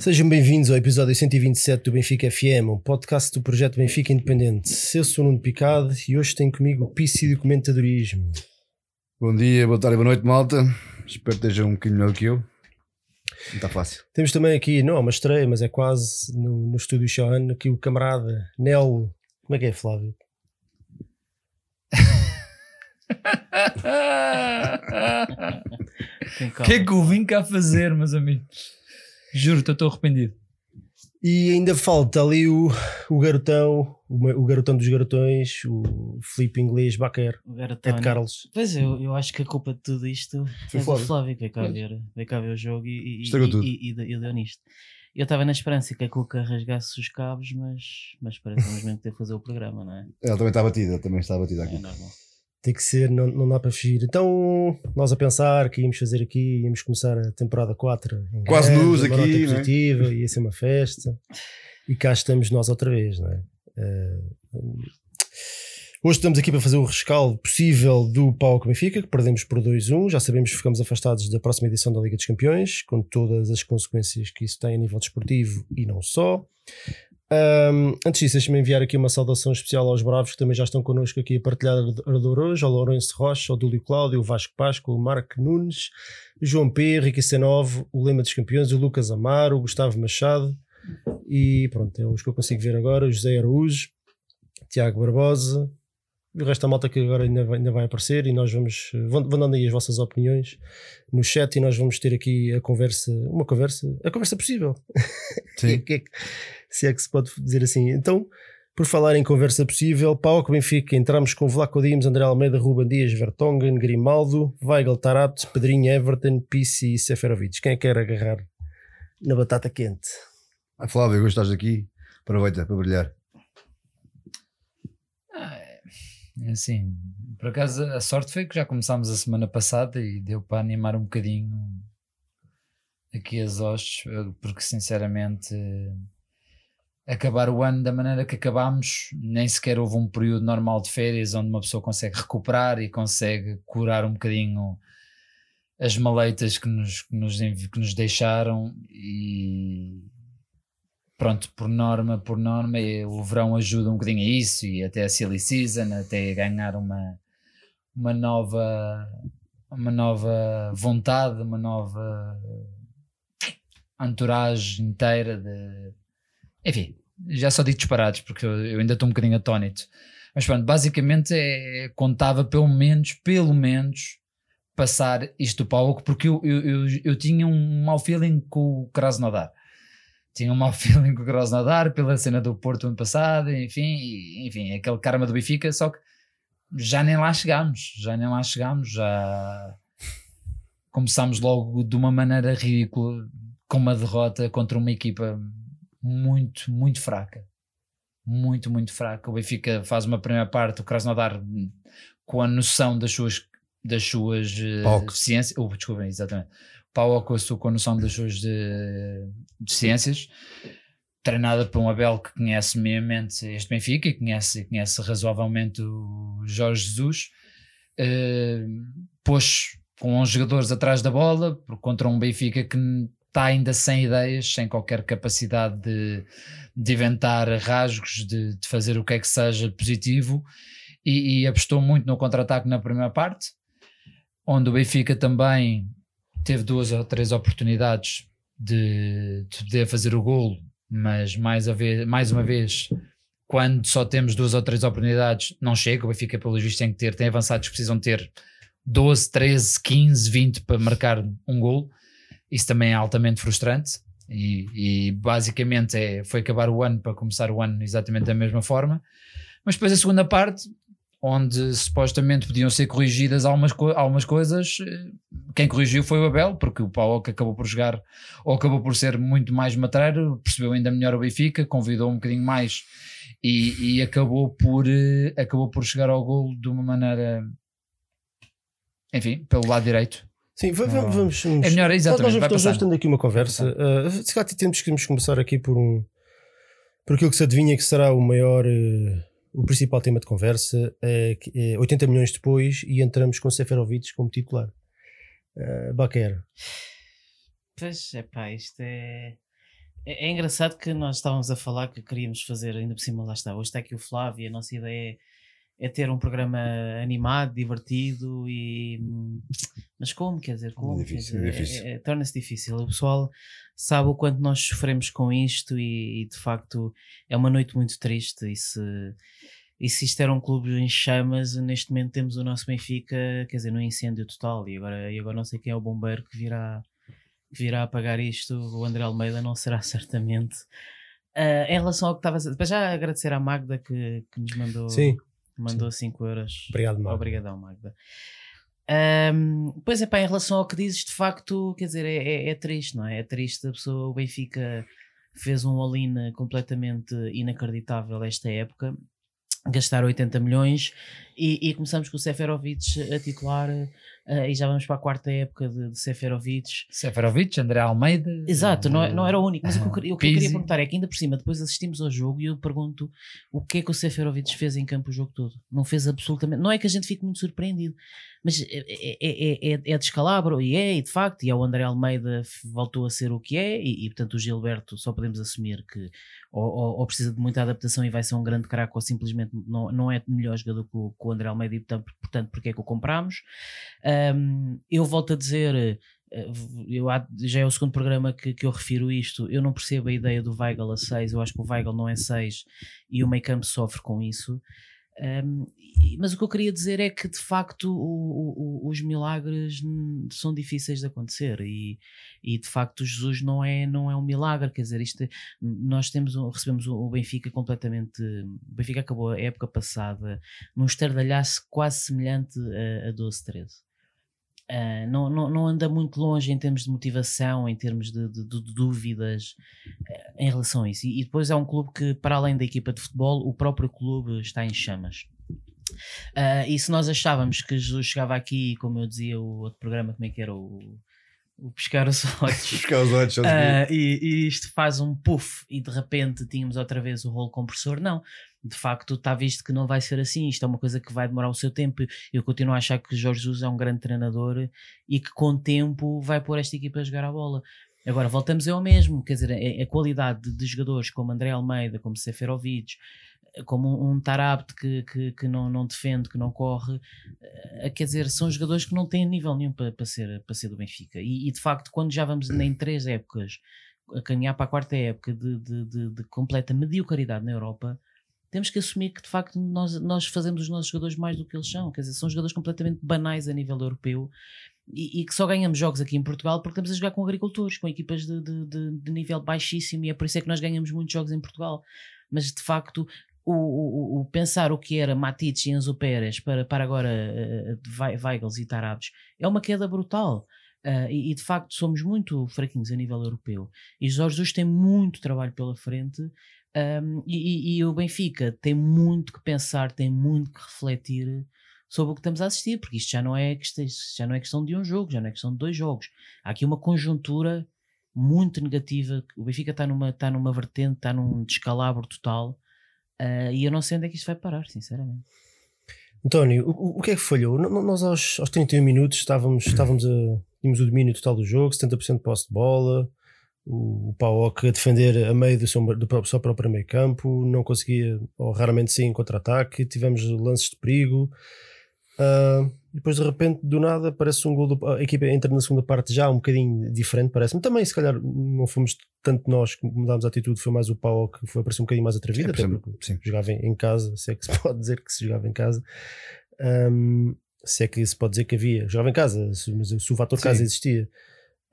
Sejam bem-vindos ao episódio 127 do Benfica FM, um podcast do projeto Benfica Independente. Eu sou o Nuno Picado e hoje tenho comigo o Pisci do Comentadorismo. Bom dia, boa tarde, boa noite, malta. Espero que estejam um bocadinho melhor que eu. Não está fácil. Temos também aqui, não é uma estreia, mas é quase no, no estúdio Sean, aqui o camarada Nelo. Como é que é, Flávio? O que é que eu vim cá fazer, meus amigos? Juro, estou arrependido. E ainda falta ali o, o garotão, o, o garotão dos garotões, o Filipe Inglês Baquer, Ed Tony. Carlos. Pois eu, eu acho que a culpa de tudo isto Foi é do Flávio. Flávio, que veio cá, ver, veio cá ver o jogo e, e, e, e, e, deu- e deu nisto. Eu estava na esperança que a Cuca rasgasse os cabos, mas, mas parece que mesmo ter que fazer o programa, não é? Ela também está batida, também está batida É aqui. normal. Tem que ser, não, não dá para fugir. Então, nós a pensar que íamos fazer aqui, íamos começar a temporada 4. em Quase grande, nota aqui, né? positiva, ia ser uma festa. E cá estamos nós outra vez, não é? Eh, hoje estamos aqui para fazer o rescaldo possível do Pau Benfica, que perdemos por 2-1. Já sabemos que ficamos afastados da próxima edição da Liga dos Campeões, com todas as consequências que isso tem a nível desportivo e não só. Um, antes disso, deixa-me enviar aqui uma saudação especial aos bravos que também já estão connosco aqui a partilhar ardor hoje, ao Lourenço Rocha, ao Dúlio Cláudio, o Vasco Páscoa, o Marco Nunes, João P, Ricky C9, o Lema dos Campeões, o Lucas Amaro, o Gustavo Machado e pronto, é os que eu consigo ver agora, o José Araújo, Tiago Barbosa e o resto da malta que agora ainda vai, ainda vai aparecer e nós vamos, vão, vão dando aí as vossas opiniões no chat e nós vamos ter aqui a conversa, uma conversa, a conversa possível. Sim. É se é que se pode dizer assim. Então, por falar em conversa possível, Pauco Benfica, entramos com Vlaco Dimos, André Almeida, Ruben Dias, Vertonghen, Grimaldo, Weigl, Tarato, Pedrinho, Everton, Pissi e Seferovic. Quem é que quer agarrar na batata quente? Ah, Flávio, agora estás aqui. Aproveita para brilhar. Ah, é assim, por acaso a sorte foi que já começámos a semana passada e deu para animar um bocadinho aqui as hostes, porque sinceramente acabar o ano da maneira que acabámos, nem sequer houve um período normal de férias onde uma pessoa consegue recuperar e consegue curar um bocadinho as maleitas que nos, que nos, que nos deixaram e pronto, por norma, por norma, o verão ajuda um bocadinho a isso e até a silly season, até ganhar uma, uma nova uma nova vontade, uma nova entourage inteira de enfim, já só digo disparados porque eu, ainda estou um bocadinho atónito. Mas pronto, basicamente é, contava pelo menos, pelo menos passar isto para o porque eu, eu, eu, eu tinha um mau feeling com o Krasnodar tinha um mau feeling com o Krasnodar pela cena do Porto ano passado, enfim, e- enfim, aquele karma do Benfica, só que já nem lá chegámos, já nem lá chegámos, já começámos logo de uma maneira ridícula, com uma derrota contra uma equipa muito, muito fraca. Muito, muito fraca. O Benfica faz uma primeira parte, o Krasnodar com a noção das suas, das suas eh, deficiências. Oh, desculpem, exatamente. Paulo com a sua com noção das suas de- deficiências, treinada por um Abel que conhece minimamente este Benfica e conhece, conhece razoavelmente o Jorge Jesus, eh, pôs com 11 jogadores atrás da bola contra um Benfica que está ainda sem ideias, sem qualquer capacidade de, de inventar rasgos, de, de fazer o que é que seja positivo e, e apostou muito no contra-ataque na primeira parte, onde o Benfica também teve duas ou três oportunidades de, de poder fazer o golo, mas mais, a vez, mais uma vez, quando só temos duas ou três oportunidades, não chega. O Benfica, pelo visto, tem que ter, tem avançados que precisam ter 12, 13, 15, 20 para marcar um golo. Isso também é altamente frustrante. E, e basicamente é, foi acabar o ano para começar o ano exatamente da mesma forma. Mas depois a segunda parte, onde supostamente podiam ser corrigidas algumas, co- algumas coisas, eh, quem corrigiu foi o Abel, porque o Paulo que acabou por jogar ou acabou por ser muito mais matreiro, percebeu ainda melhor o Benfica, convidou um bocadinho mais e, e acabou, por, eh, acabou por chegar ao gol de uma maneira, enfim, pelo lado direito. Sim, Ah. vamos, vamos. É melhor, exatamente, Nós, passando. tendo aqui uma conversa. Uh, se calhar temos que começar aqui por um. Por aquilo que se adivinha que será o maior. uh, o principal tema de conversa. É, que é 80 milhões depois e entramos com Seferovic como titular. uh, Baquer. Pois, é pá, isto é... é. É engraçado que nós estávamos a falar que queríamos fazer, ainda por cima, lá está. Hoje está aqui o Flávio, e a nossa ideia é, é ter um programa animado, divertido e. Mas como? Quer dizer, como? difícil, dizer, difícil. é- é- Torna-se difícil. O pessoal sabe o quanto nós sofremos com isto e, e, de facto é uma noite muito triste. E se, e se isto era um clube em chamas, neste momento temos o nosso Benfica, quer dizer, no incêndio total. E agora, e agora não sei quem é o bombeiro que virá, que virá apagar isto. O André Almeida não será certamente. Ah, em relação ao que estava a dizer, já agradecer à Magda que, que nos mandou, Sim, mandou 5 euros. obrigado, Marco. Obrigadão, Magda. Ahm, pois é, pá, em relação ao que dizes, de facto, quer dizer, é, é- é triste, não é? É triste a pessoa, o Benfica fez um all-in completamente inacreditável esta época, gastar 80 milhões e, e começamos com o Seferovic a titular ah, e já vamos para a quarta época de, de Seferovic. Seferovic, André Almeida. Exato, não, é- não era o único, mas o que, eu, queria- o que eu queria perguntar é que ainda por cima, depois assistimos ao jogo e eu pergunto o que é que o Seferovic fez em campo o jogo todo. Não fez absolutamente, não é que a gente fique muito surpreendido, mas é, é, é, é, é descalabro e é, e de facto, e é o André Almeida voltou a ser o que é, e, e, portanto o Gilberto só podemos assumir que ou, ou- ou precisa de muita adaptação e vai ser um grande craque, ou simplesmente não, não é melhor jogador que o, que o André Almeida, e portanto, portanto porque é que o compramos. Ahm, eu volto a dizer. eh, Eu, já é o segundo programa que, que eu refiro isto. Eu não percebo a ideia do Weigl a 6. Eu acho que o Weigl não é 6 e o meio campo sofre com isso. Um, mas o que eu queria dizer é que de facto o- o- os milagres são difíceis de acontecer e, e de facto Jesus não é, não é um milagre, quer dizer, isto, nós temos recebemos o Benfica completamente, o Benfica acabou a época passada num estardalhaço quase semelhante a, a 12-13. Ah, não, não, não anda muito longe em termos de motivação, em termos de, de- de dúvidas eh, em relação a isso. E, e depois é um clube que, para além da equipa de futebol, o próprio clube está em chamas. Ah, e se nós achávamos que Jesus chegava aqui, como eu dizia, o outro programa, como é que era? O, o Pescar os Olhos. Buscar os olhos, Ah, e, e isto faz um puff e de repente tínhamos outra vez o rolo compressor. Não, de facto está visto que não vai ser assim. Isto é uma coisa que vai demorar o seu tempo. Eu continuo a achar que Jorge Jesus é um grande treinador e que com o tempo vai pôr esta equipa a jogar a bola. Agora voltamos ao mesmo, quer dizer, a, a qualidade de, de jogadores como André Almeida, como Seferovic, como um, um Tarabt que, que, que não, não defende, que não corre, eh, quer dizer, são jogadores que não têm nível nenhum para, para, ser, para ser do Benfica. E, e, de facto, quando já vamos em três épocas a caminhar para a quarta época de, de, de, de completa mediocridade na Europa, temos que assumir que de facto nós, nós fazemos os nossos jogadores mais do que eles são. Quer dizer, são jogadores completamente banais a nível europeu e, e que só ganhamos jogos aqui em Portugal porque estamos a jogar com agricultores, com equipas de, de, de, de nível baixíssimo e é por isso é que nós ganhamos muitos jogos em Portugal. Mas de facto, o, o, o pensar o que era Matites e Enzo Pérez para, para agora uh, Weigels e Tarabes é uma queda brutal. Uh, e, e, de facto somos muito fraquinhos a nível europeu. E Jorge Jesus tem muito trabalho pela frente um, e, e, o Benfica tem muito que pensar, tem muito que refletir sobre o que estamos a assistir, porque isto já não é já não é questão de um jogo, já não é questão de dois jogos. Há aqui uma conjuntura muito negativa. O Benfica está numa, está numa vertente, está num descalabro total. Uh, e eu não sei onde é que isto vai parar, sinceramente. António, o, o que é que falhou? Nós aos, aos 31 minutos estávamos, estávamos a. Tínhamos o domínio total do jogo, 70% de posse de bola, o, o Paok a defender a meio do seu, do seu próprio meio campo, não conseguia, ou raramente sim, contra-ataque, tivemos lances de perigo. Uh, e depois de repente, do nada, parece um gol. Do, a equipa entra na segunda parte já um bocadinho diferente, parece-me. Também, se calhar, não fomos tanto nós que mudámos a atitude, foi mais o Pau que foi parecer um bocadinho mais atrevida, sim, até porque sim. jogava em, casa, se é que se pode dizer que se jogava em casa. Um, se é que se pode dizer que havia, jogava em casa, mas se o fator casa existia.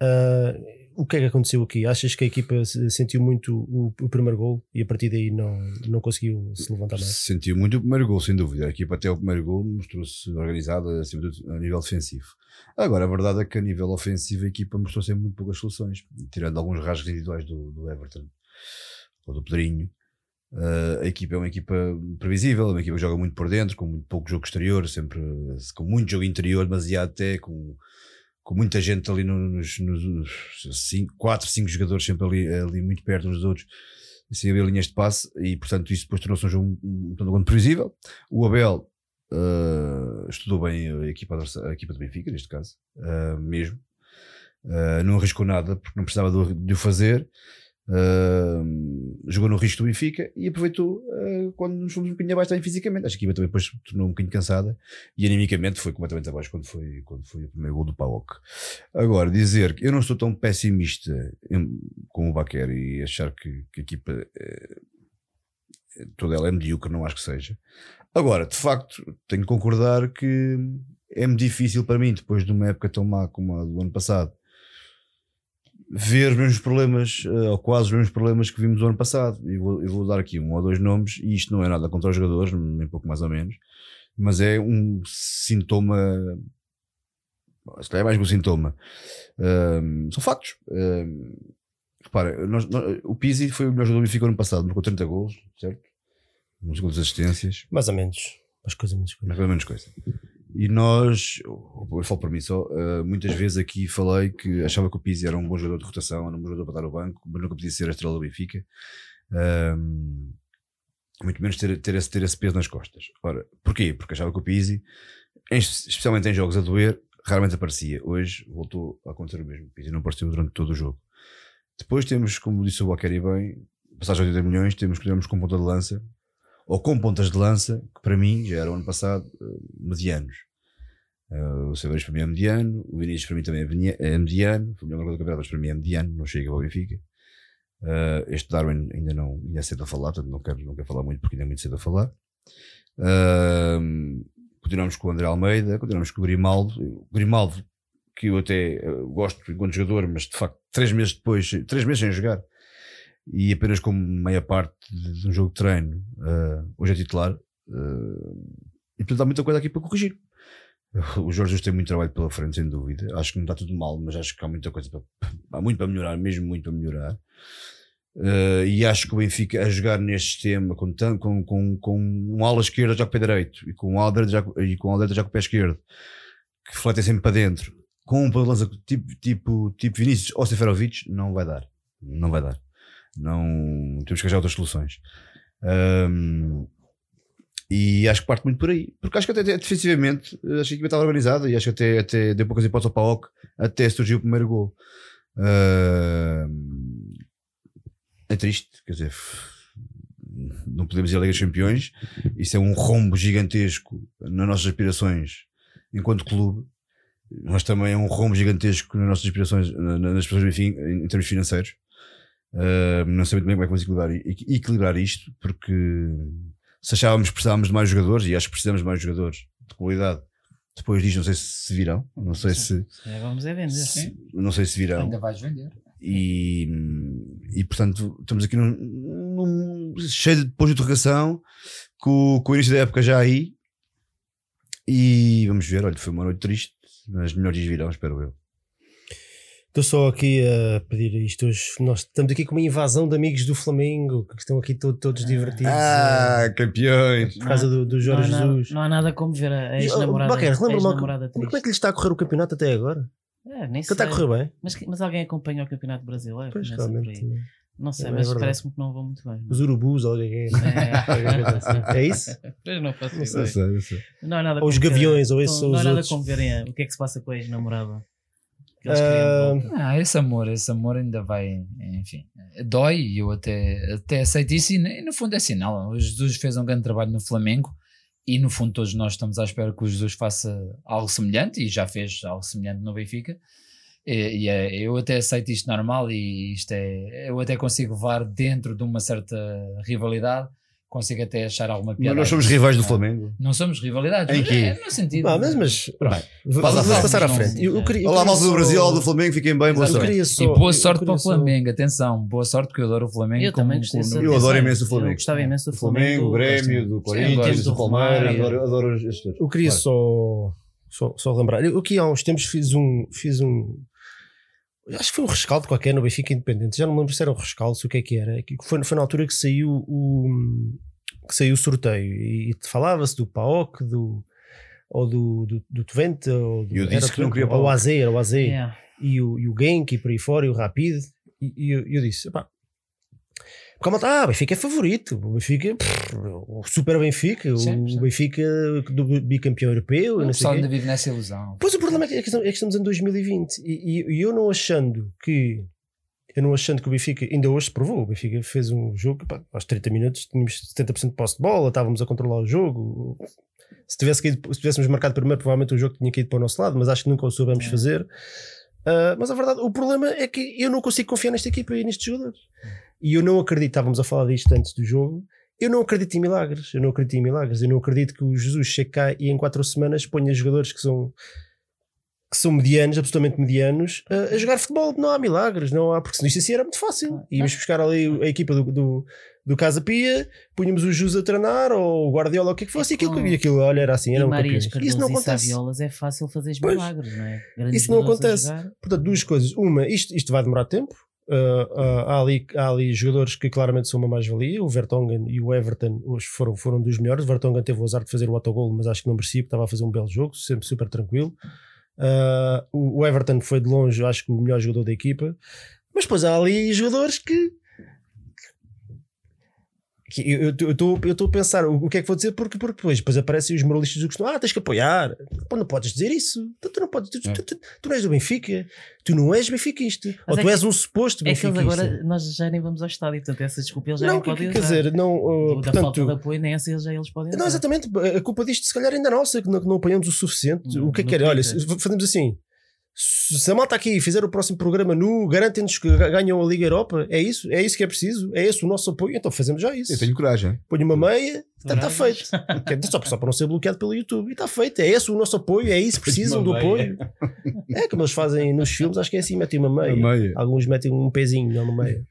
Uh, o que é que aconteceu aqui? Achas que a equipa sentiu muito o, o, primeiro gol e a partir daí não, não conseguiu se levantar mais? Sentiu muito o primeiro gol, sem dúvida. A equipa até o primeiro gol mostrou-se organizada acima de a nível defensivo. Agora, a verdade é que a nível ofensivo a equipa mostrou sempre muito poucas soluções, tirando alguns rasgos individuais do, do Everton ou do Pedrinho. Uh, a equipa é uma equipa previsível, uma equipa que joga muito por dentro, com muito pouco jogo exterior, sempre com muito jogo interior, demasiado até com com muita gente ali nos, nos, cinco, 4, 5 jogadores sempre ali, ali muito perto uns dos outros, sem haver linhas de passe, e portanto isso depois tornou-se um jogo um, um, um, previsível. O Abel uh, estudou bem a equipa, a equipa do Benfica, neste caso, uh, mesmo. Uh, não arriscou nada porque não precisava de o fazer. Uh, jogou no risco do Benfica e aproveitou uh, quando nos fomos um bocadinho abaixo também fisicamente. Acho que a equipa também depois tornou um bocadinho cansada e animicamente foi completamente abaixo quando foi, quando foi o primeiro gol do Paok. Agora, dizer que eu não estou tão pessimista como o Baquer e achar que, que a equipa eh, toda ela é medíocre, não acho que seja. Agora, de facto, tenho que concordar que é-me difícil para mim, depois de uma época tão má como a do ano passado, ver os mesmos problemas, eh, ou quase os mesmos problemas que vimos no ano passado. E vou, eu vou dar aqui um ou dois nomes, e isto não é nada contra os jogadores, nem pouco mais ou menos, mas é um sintoma. Se calhar é mais que um sintoma. Ahm, são factos. Ahm, repara, nós- nós- o Pizzi foi o melhor jogador do Benfica no ano passado, marcou 30 gols, certo? Uns gols de assistências. Mais ou menos. As coisas menos coisas. Mas pelo menos coisa. E nós, eu falo por mim só, uh, muitas vezes aqui falei que achava que o Pizzi era um bom jogador de rotação, era um bom jogador para dar o banco, mas nunca podia ser a estrela do Benfica. Um, muito menos ter, ter, esse, ter esse peso nas costas. Ora, porquê? Porque achava que o Pizzi, em- especialmente em jogos a doer, raramente aparecia. Hoje voltou a acontecer o mesmo. O Pizzi não apareceu durante todo o jogo. Depois temos, como disse o Walker e bem, passagem de 80 milhões, temos que termos com ponta de lança, ou com pontas de lança, que para mim já era o ano passado, eh, medianos. Eh, o Severino para mim é mediano, o Vinícius para mim também é é mediano, foi o melhor jogador do campeonato, mas para mim é mediano, não chega ao Benfica. Eh, este Darwin ainda não ainda é cedo a falar, portanto não quero, não quero falar muito porque ainda é muito cedo a falar. Eh, continuamos com o André Almeida, continuamos com o Grimaldo. O Grimaldo, que eu até gosto enquanto jogador, mas de facto, três meses depois, três meses sem jogar, e apenas como meia parte de, um jogo de treino, eh, hoje é titular. eh, e portanto há muita coisa aqui para corrigir. O Jorge Jesus tem muito trabalho pela frente, sem dúvida. Acho que não está tudo mal, mas acho que há muita coisa para, há muito para melhorar, mesmo muito para melhorar. Eh, e acho que o Benfica a jogar neste sistema com, com, com, com um ala esquerda já com o pé direito e com um ala direita já, e com um já com o pé esquerdo que fletem sempre para dentro com um lança tipo, tipo, tipo Vinícius ou Seferovic não vai dar não vai dar não temos que arranjar outras soluções Ahm, e acho que parte muito por aí porque acho que até, defensivamente acho que a equipa estava organizada e acho que até, até deu poucas hipóteses ao Paok até surgiu o primeiro gol Ahm, é triste, quer dizer, não podemos ir à Liga dos Campeões. Isso é um rombo gigantesco nas nossas aspirações enquanto clube, mas também é um rombo gigantesco nas nossas aspirações, na- nas aspirações enfim, em, termos financeiros. Uh, não sei muito bem como é que vamos equilibrar, equilibrar isto, porque se achávamos que precisávamos de mais jogadores, e acho que precisamos de mais jogadores de qualidade, depois disto não sei se virão, não sei se, É, vamos é vender. se- não sei se virão. Ainda vais vender. E, e portanto, estamos aqui num, num- cheio de pontos de interrogação, com, com o início da época já aí. E vamos ver, olha, foi uma noite triste, mas melhores dias virão, espero eu. Estou só aqui a pedir isto hoje. Nós estamos aqui com uma invasão de amigos do Flamengo que estão aqui to- todos divertidos. eh, campeões! por causa do, do Jorge não, há nada, Jesus. não há nada como ver a oh, ex-namorada Baquer, lembra-me como, é que lhe está a correr o campeonato até agora? É, nem Que está a sei. correr bem? Mas, mas alguém acompanha o Campeonato Brasileiro? Pois, realmente. Não sei, É mas parece-me que não vou muito bem. Os urubus, alguém é. Assim. É isso? Pois não faço Não sei. sei, sei. Não há nada Ou os ver- gaviões, ou esses não, ou não os há nada outros. como verem o que é que se passa com a ex-namorada. Eles Ah, queriam de volta. Ah, esse amor, esse amor ainda vai, enfim, dói e eu até, até aceito isso e, e no fundo é sinal. O Jesus fez um grande trabalho no Flamengo e no fundo todos nós estamos à espera que o Jesus faça algo semelhante e já fez algo semelhante no Benfica. E, e é- eu até aceito isto normal e isto é, eu até consigo levar dentro de uma certa rivalidade, consigo até achar alguma piada. Mas nós somos rivais do Ah, Flamengo. Não somos rivalidades, Em mas quê? é no sentido. Ah, mas, mas Pronto. vamos passar à Não- frente. Eu, eu queria, eu Olá, malta do só- Brasil, olá do Flamengo, fiquem bem, boa Eu sorte. queria só- e boa sorte para o só- Flamengo, atenção, boa sorte porque eu adoro o Flamengo. Eu também como gostei dessa- Eu adoro imenso o Flamengo. Eu gostava imenso do Flamengo, o Grêmio, do Corinthians, do Palmeiras, adoro, adoro estes todos. Eu queria só, só, só lembrar. Eu aqui há uns tempos fiz um. Fiz um acho que foi um rescaldo qualquer no Benfica Independente. Já não me lembro se era um rescaldo, se o que é que era. Que Foi, foi na altura que saiu o, que saiu o sorteio e, e falava-se do PAOC, do, ou do, do, do Twente, ou do, Eu disse era que não Twente, queria ou o PAOK. AZ, era o AZ, Yeah. e, o, e o Genk e por aí fora, e o Rapid. E, e eu, eu disse: "Epá, Porque a malta, ah, o Benfica é favorito, o Benfica, pff, o super Benfica, Sim, o sim. Benfica do bicampeão europeu, O pessoal ainda vive nessa ilusão. Pois o problema é que, é que estamos- é em 2020 e, e- e eu não achando que eu não achando que o Benfica ainda hoje se provou, o Benfica fez um jogo pá, aos 30 minutos tínhamos 70% de posse de bola, estávamos a controlar o jogo. Se, tivesse caído- se tivéssemos marcado primeiro, provavelmente o jogo tinha caído para o nosso lado, mas acho que nunca o soubemos É. fazer. Ah, mas a verdade, o problema é que eu não consigo confiar nesta equipa e nestes jogadores. E eu não acredito, estávamos a falar disto antes do jogo. Eu não acredito em milagres, eu não acredito em milagres, eu não acredito que o Jesus chegue cá e em quatro semanas ponha jogadores que são que são medianos, absolutamente medianos, a, a jogar futebol. Não há milagres, não há, porque senão isto assim era muito fácil. Íamos buscar ali a equipa do, do, do Casa Pia, punhamos o Jesus a treinar, ou o Guardiola, o que é que fosse, e aquilo, e aquilo olha, era assim, E eram Marias. Isso não acontece. Saviolas é fácil fazer Pois. milagres, não é? Grandes Isso não acontece. Portanto, duas coisas. Uma, isto, isto vai demorar tempo. Uh, há, ali, há ali jogadores que claramente são uma mais-valia. O Vertonghen e o Everton hoje foram, foram dos melhores. O Vertonghen teve o azar de fazer o autogol, mas acho que não merecia, porque estava a fazer um belo jogo, sempre super tranquilo. Uh, o Everton foi de longe, acho que o melhor jogador da equipa. Mas depois há ali jogadores que. Que eu estou eu estou a pensar o, o que é que vou dizer, porque, porque depois, depois aparecem os moralistas do que estão. Ah, tens que apoiar. Pô, não podes dizer isso. Tu, tu não podes. Tu, tu, tu, tu não és do Benfica. Tu não és benfiquista. Ou é tu que- és um suposto É que benfiquista. agora, nós já nem vamos ao estádio, portanto, essa desculpa eles já não, nem podem quer usar. dizer, não. uh, da falta portanto, de apoio, nem essa eles já eles podem não, usar. exatamente. A culpa disto, se calhar, ainda é nossa, que não, que não apoiamos o suficiente. No- o que é que é? Olha, fazemos assim. Se a malta aqui fizer o próximo programa nu, garantem-nos que ganham a Liga Europa, é isso? É isso que é preciso? É esse o nosso apoio? Então fazemos já isso. Eu tenho coragem. Ponho uma meia, está Coragem. feito. É Só, só para não ser bloqueado pelo YouTube. E está feito. É esse o nosso apoio, é isso, precisam do apoio. É como eles fazem nos filmes, acho que é assim, metem uma meia. Uma meia. Alguns metem um pezinho, não uma meia.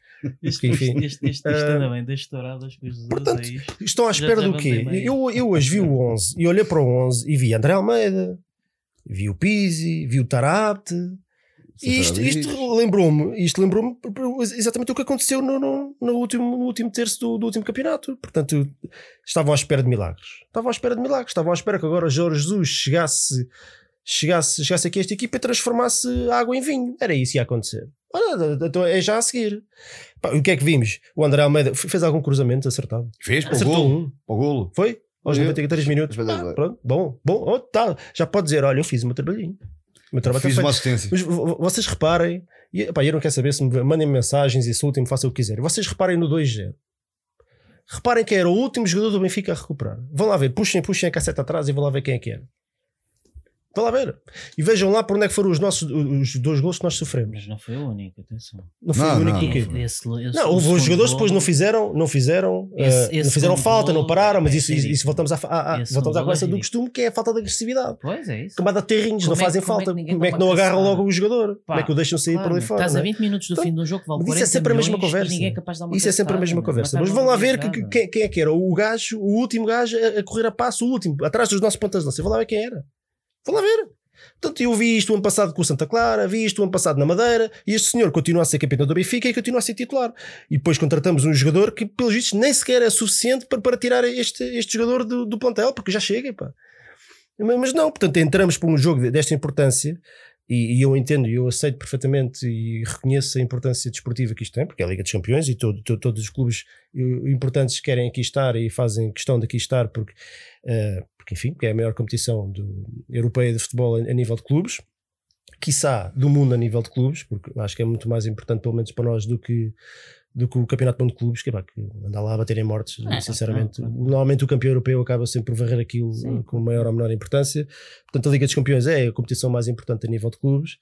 Este, Enfim. este, este, este, anda bem, com os Jesus portanto. Estão à espera já do quê? Eu, eu hoje vi o 11 e olhei para o 11 e vi André Almeida, vi o Pizzi, vi o Tarapte. E isto, isto lembrou-me, isto lembrou-me exatamente o que aconteceu no, no, no último, no último terço do, do último campeonato. Portanto, estavam à espera de milagres. Estavam à espera de milagres. Estavam à espera que agora Jorge Jesus chegasse, chegasse, chegasse aqui a esta equipa e transformasse a água em vinho. Era isso que ia acontecer. Então é já a seguir. Pá, o que é que vimos? O André Almeida fez algum cruzamento acertado? Fez para o golo. um. Para o golo. Foi? Aos Eu- 93 minutos. Ah, pronto, bom, bom. Oh, tá. Já pode dizer: olha, eu fiz o meu trabalhinho. Meu trabalho Fiz está uma assistência. Mas vo- vo- vocês reparem, e, pá, eu não quero saber se me mandem mensagens, insultem-me, façam o que quiserem. Vocês reparem no 2-0. Reparem quem era o último jogador do Benfica a recuperar. Vão lá ver, puxem, puxem a casseta atrás e vão lá ver quem é que era. Vão lá ver. E vejam lá por onde é que foram os nossos os dois gols que nós sofremos. Mas não foi o único, atenção. Não foi Não, o único não, não. Esse, esse, Não, houve os jogadores depois golo- não fizeram, não fizeram, Esse- esse não fizeram falta, não golo pararam, mas é isso, isso, isso voltamos, à, voltamos à golo é conversa do costume, que é a falta de agressividade. Pois é isso. Camada de terrinhos, Como não é- fazem como é que falta. ninguém Como é que não agarram logo o jogador? Como é que o deixam sair Claro, por ali fora? Estás não a é? 20 minutos do Então, fim do jogo, vale Mas 40 isso é sempre a mesma conversa. É de Isso é sempre a mesma não conversa. Mas vão lá ver que, que- quem, é que era o gajo, o último gajo a, a correr a passo, o último, atrás dos nossos pontas de lança. Vão lá ver quem era. Vão lá ver. Portanto, eu vi isto o ano passado com o Santa Clara, vi isto o ano passado na Madeira, e este senhor continua a ser capitão do Benfica e continua a ser titular. E depois contratamos um jogador que, pelos vistos, nem sequer é suficiente para, para tirar este, este jogador do, do plantel, porque já chega, pá. Mas não, portanto, entramos para um jogo desta importância e, e eu entendo e eu aceito perfeitamente e reconheço a importância desportiva que isto tem, porque é a Liga dos Campeões e todo, todo- todos os clubes eh, importantes querem aqui estar e fazem questão de aqui estar porque, eh, porque enfim, porque é a maior competição do, europeia de futebol a, a nível de clubes, quiçá do mundo a nível de clubes, porque acho que é muito mais importante, pelo menos para nós, do que do que o Campeonato de Clubes, que, é pá, que andar lá a bater em mortes, É, sinceramente. não, não. Normalmente o campeão europeu acaba sempre por varrer aquilo Sim. com maior ou menor importância. Portanto, a Liga dos Campeões é a competição mais importante a nível de clubes.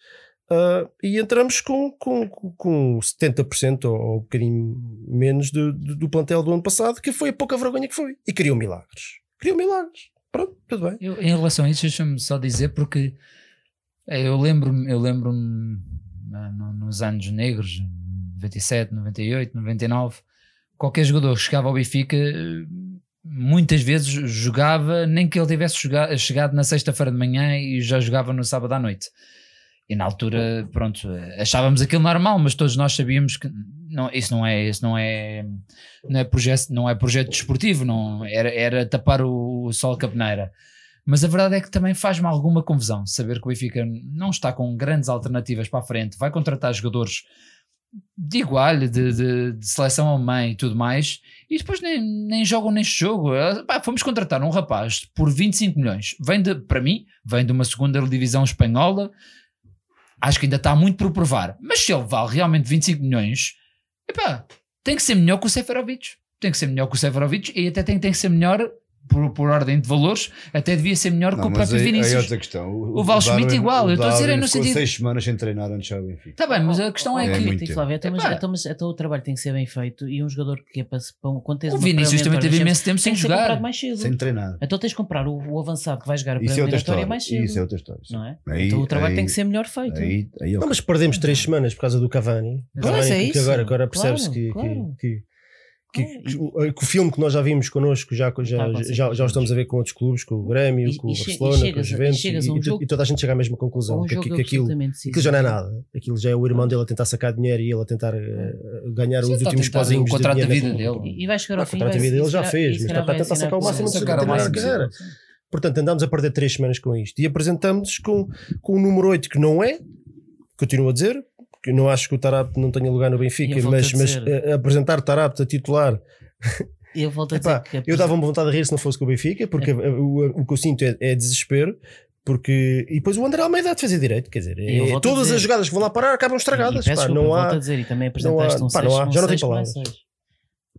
Ah, e entramos com, com, com 70% ou, ou um bocadinho menos do, do, do plantel do ano passado, que foi a pouca vergonha que foi. E criou milagres. Criou milagres. Pronto, tudo bem. Eu, em relação a isso, deixa-me só dizer, porque é, eu lembro-me, eu lembro-me ah, no- nos anos negros, 97, 98, 99, qualquer jogador que chegava ao Benfica, eh, muitas vezes jogava, nem que ele tivesse chegado na sexta-feira de manhã e já jogava no sábado à noite. E na altura, pronto, achávamos aquilo normal, mas todos nós sabíamos que não, isso não é, isso não é, não é projeto, não é projeto desportivo, não era, era tapar o, o sol com a peneira. Mas a verdade é que também faz-me alguma confusão saber que o Benfica não está com grandes alternativas para a frente, vai contratar jogadores de igual, de, de, de seleção alemã e tudo mais, e depois nem, nem jogam neste jogo. Eh, pá, fomos contratar um rapaz por 25 milhões. Vem de, para mim, vem de uma segunda divisão espanhola. Acho que ainda está muito por provar. Mas se ele vale realmente 25 milhões, epá, tem que ser melhor que o Seferovic. Tem que ser melhor que o Seferovic e até tem, tem que ser melhor por, por ordem de valores, até devia ser melhor que o próprio aí, aí é Vinícius. outra questão. O Val Schmidt igual, o eu estou a dizer é no sentido- seis semanas sem treinar antes já o Benfica. Está bem, mas a questão é É que muito Tem, tempo. Flávio, então, mas, então, mas então o trabalho tem que ser bem feito e um jogador que é para, se- para quando tens o Vinícius também teve imenso tempo tem sem jogar. mais cedo. Sem treinar. Então tens de comprar o, o avançado que vai jogar a Isso é outra pré-eliminatória história. mais cedo. Isso é outra história. não é? Aí- então o trabalho aí- tem que ser melhor feito. Aí, aí é Não, mas perdemos três semanas por causa do Cavani. Pois é que isso. agora, agora percebe-se Claro, que. Que, que, que, o- filme que nós já vimos connosco já, a já, já, com já o os estamos a ver com outros clubes, com o Grêmio, E- com o Barcelona, com chegas os a- Juventus, e, um e e toda a gente chega à mesma conclusão, um que, que, que aquilo, aquilo já não é nada. Aquilo já é o irmão dele a tentar sacar dinheiro e ele a tentar eh, ganhar Sim, os últimos pozinhos de dinheiro. vida dele. E e vai chegar ao fim. o contrato da vida ele se já fez, mas está a tentar assinar sacar o com- máximo de Sacar o máximo possível, sim. Portanto, andamos a perder três semanas com isto. E apresentamos com, com o número 8, que não é, continuo a dizer, que não acho que o Tarap não tenha lugar no Benfica, mas, a mas dizer. eh, apresentar a titular, Eu volto a epá, dizer que eu dava-me vontade de rir se não fosse com o Benfica, porque É. o, o que eu sinto é, é desespero. Porque, e depois o André Almeida a defesa direito, quer dizer, é- todas dizer. as jogadas que vão lá parar acabam E estragadas. peço pá, desculpa, não há, a dizer, e também apresentaste não há- um pá, 6, não há- já não tem palavras.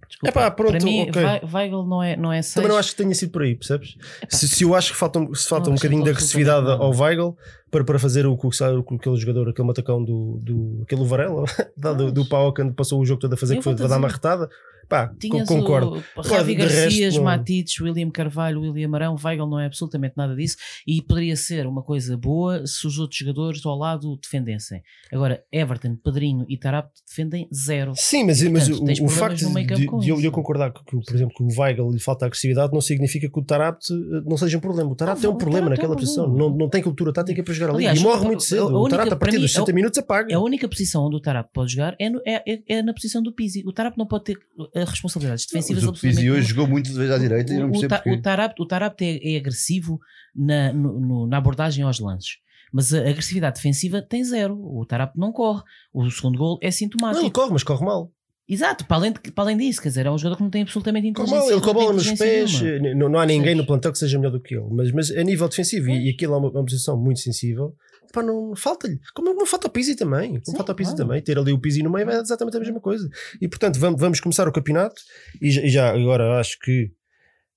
Desculpa, Epá, pronto, para mim, ok. Vai- Weigl não é, não é 6. Também não acho que tenha sido por aí, percebes? Se, se eu acho que falta, se falta Não, um bocadinho de agressividade ao Weigl para, para fazer o que aquele jogador, aquele matacão do, do aquele Varela, do, do pau que andou o jogo todo a fazer, Eu que foi para dar uma retada. Pá, Tinhas con- concordo. o Ravi resto, Garcias, não- Matites, William Carvalho, William Arão, Weigl não é absolutamente nada disso e poderia ser uma coisa boa se os outros jogadores ao lado defendessem. Agora, Everton, Pedrinho e Tarap defendem zero. Sim, mas, mas Portanto, o, o facto de, de eu, eu concordar que, por exemplo, que o Weigl lhe falta agressividade não significa que o Tarabt eh, não seja um problema. O Tarabt Não, é um problema é um naquela posição. problema. Não, não tem cultura tática para jogar ali. Aliás, e morre muito cedo. o Tarabt, a partir dos 60 é o- minutos, apaga. A única posição onde o Tarap pode jogar é, no- é- é- na posição do Pizzi. O Tarap não pode ter responsabilidades defensivas Mas o absolutamente Pizzi hoje jogou muito de vez à direita e eu não o, o, percebo Ta- porquê. o Tarap, o é, é agressivo na, no- na abordagem aos lances. Mas a agressividade defensiva tem zero. O Tarap não corre. O segundo gol é Não, sintomático. ele corre, mas corre mal. Exato, para além, de- para além disso, quer dizer, é um jogador que não tem absolutamente Corre inteligência. mal, ele com a não bola nos pés, nenhuma. eh, não, não há ninguém Percebes? no plantel que seja melhor do que ele, mas, mas a nível defensivo, e, e aquilo é uma, uma posição muito sensível, pá, não falta-lhe. Como não falta o Pizzi também, como Sim, falta o Pizzi claro. também, ter ali o Pizzi no meio é exatamente a mesma coisa. E portanto, vamos, vamos começar o campeonato, e já, e já agora acho que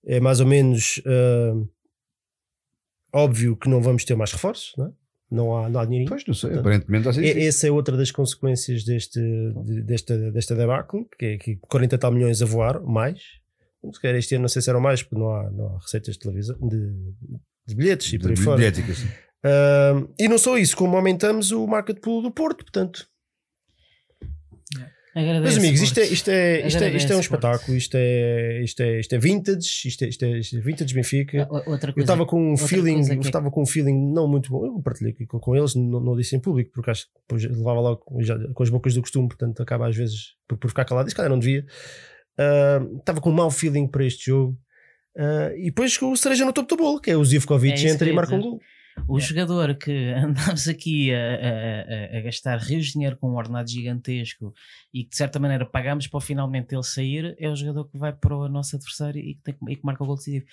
é mais ou menos ah, óbvio que não vamos ter mais reforços, não é? Não há, não há dinheirinho. Pois, não sei, Portanto, aparentemente E- difícil. Essa é outra das consequências deste, de- desta, desta debacle, que é que 40 e tal milhões a voar, mais. Se calhar este ano não sei se eram mais, porque não há, não há receitas de televisão, de, de bilhetes e por aí fora. Ah, e não só isso, como aumentamos o market pool do Porto, portanto. Agradeço, Meus amigos, isto é, isto é, isto é, isto é um espetáculo, isto é, isto é, isto é vintage, isto é, isto é, isto é vintage Benfica. Outra Eu coisa, estava com um feeling, eu que é- estava com um feeling não muito bom. Eu partilhei com, com eles, não, não disse em público, porque acho que depois levava logo já, com as bocas do costume, portanto acaba às vezes por, por ficar calado. Isso calhar não devia. Ah, estava com um mau feeling para este jogo. Ah, e depois com o cereja no topo do bolo, que é o Zivkovic É entra eu e marca um gol. O jogador que andámos aqui a, a- a- gastar rios de dinheiro com um ordenado gigantesco e que de certa maneira pagámos para finalmente ele sair, é o jogador que vai para o nosso adversário e que, tem e que marca o gol decisivo.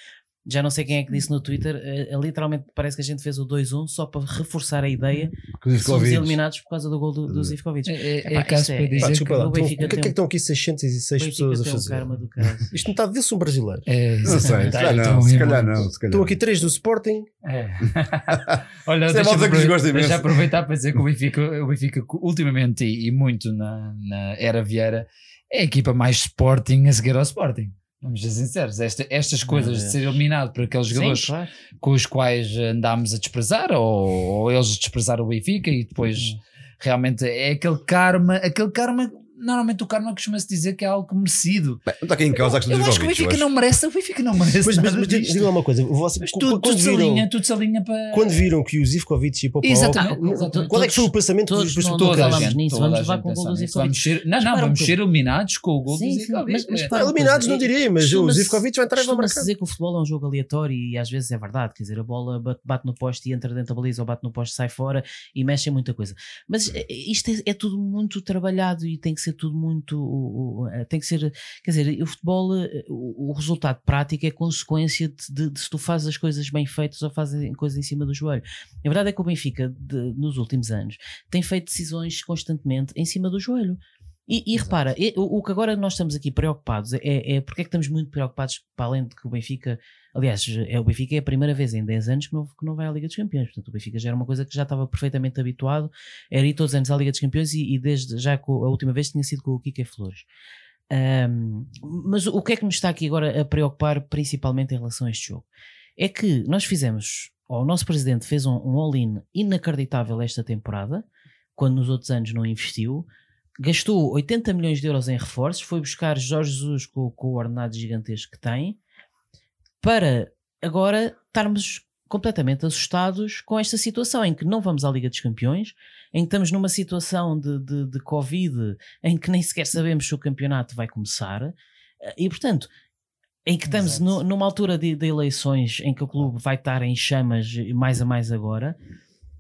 Já não sei quem é que disse no Twitter, eh, eh, literalmente parece que a gente fez o 2-1 só para reforçar a ideia os que somos Covid. eliminados por causa do gol do, do Zivkovic. É, é, Epá, é caso isto é- para é- dizer Pá, desculpa que lá, o Benfica o que é que um- estão aqui 606 O Benfica pessoas a um fazer? karma do caralho. Isto metade deles são brasileiros. É, Não sei, se exatamente. calhar Então, não, se é calhar não. se calhar Estão não. aqui três do Sporting. É. Olha, Isso é deixa, deixa aproveitar para dizer que o Benfica, o Benfica ultimamente e, e muito na, na era Vieira é a equipa mais Sporting a seguir ao Sporting. Vamos ser sinceros, Esta- estas coisas de ser eliminado por aqueles jogadores Sim, claro. com os quais andámos a desprezar ou, ou eles a desprezar o Benfica e depois Uhum. realmente é aquele karma, aquele karma normalmente o karma costuma-se dizer que é algo merecido. Bem, não está aqui em causa a questão Eu do acho que o Benfica eu não merece, o Benfica não merece. Mas, mas, mas diga uma coisa, você, Mas tudo, quando, tudo se viram, alinha, tudo se alinha para. quando viram que o Zivkovic ia para o Exatamente, Paulo, exatamente. qual é que foi o pensamento Todos depois não- do toda a gente- nisso, vamos levar com o gol do. Zivkovic. Não, não, para vamos ser eliminados com o gol Sim, do sim, Zivkovic. mas- mas É. para- Eliminados não diria, mas o Zivkovic vai entrar e vai marcar. dizer que o futebol é um jogo aleatório e às vezes é verdade, quer dizer, a bola bate, no poste e entra dentro da baliza ou bate no poste e sai fora e mexe em muita coisa. Mas eh, isto é, é tudo muito trabalhado e tem que ser tudo muito. eh, Tem que ser. Quer dizer, o futebol, eh, o, resultado prático é consequência de, de- se tu fazes as coisas bem feitas ou fazes coisas em cima do joelho. A verdade é que o Benfica, de- nos últimos anos, tem feito decisões constantemente em cima do joelho. E, e repara, o, o que agora nós estamos aqui preocupados é, é porque é que estamos muito preocupados, para além de que o Benfica, aliás, é, o Benfica é a primeira vez em 10 anos que não, que não vai à Liga dos Campeões. Portanto, o Benfica já era uma coisa que já estava perfeitamente habituado, era ir todos os anos à Liga dos Campeões e, e desde já a última vez tinha sido com o Kike Flores. Ahm, mas o que é que nos está aqui agora a preocupar, principalmente em relação a este jogo? É que nós fizemos, ou o nosso presidente fez um, um all-in inacreditável esta temporada, quando nos outros anos não investiu, gastou 80 milhões de euros em reforços, foi buscar Jorge Jesus com, com o ordenado gigantesco que tem, para agora estarmos completamente assustados com esta situação em que não vamos à Liga dos Campeões, em que estamos numa situação de, de, de Covid em que nem sequer sabemos se o campeonato vai começar, eh, e portanto. Em que estamos no- numa altura de, de eleições em que o clube vai estar em chamas mais a mais agora,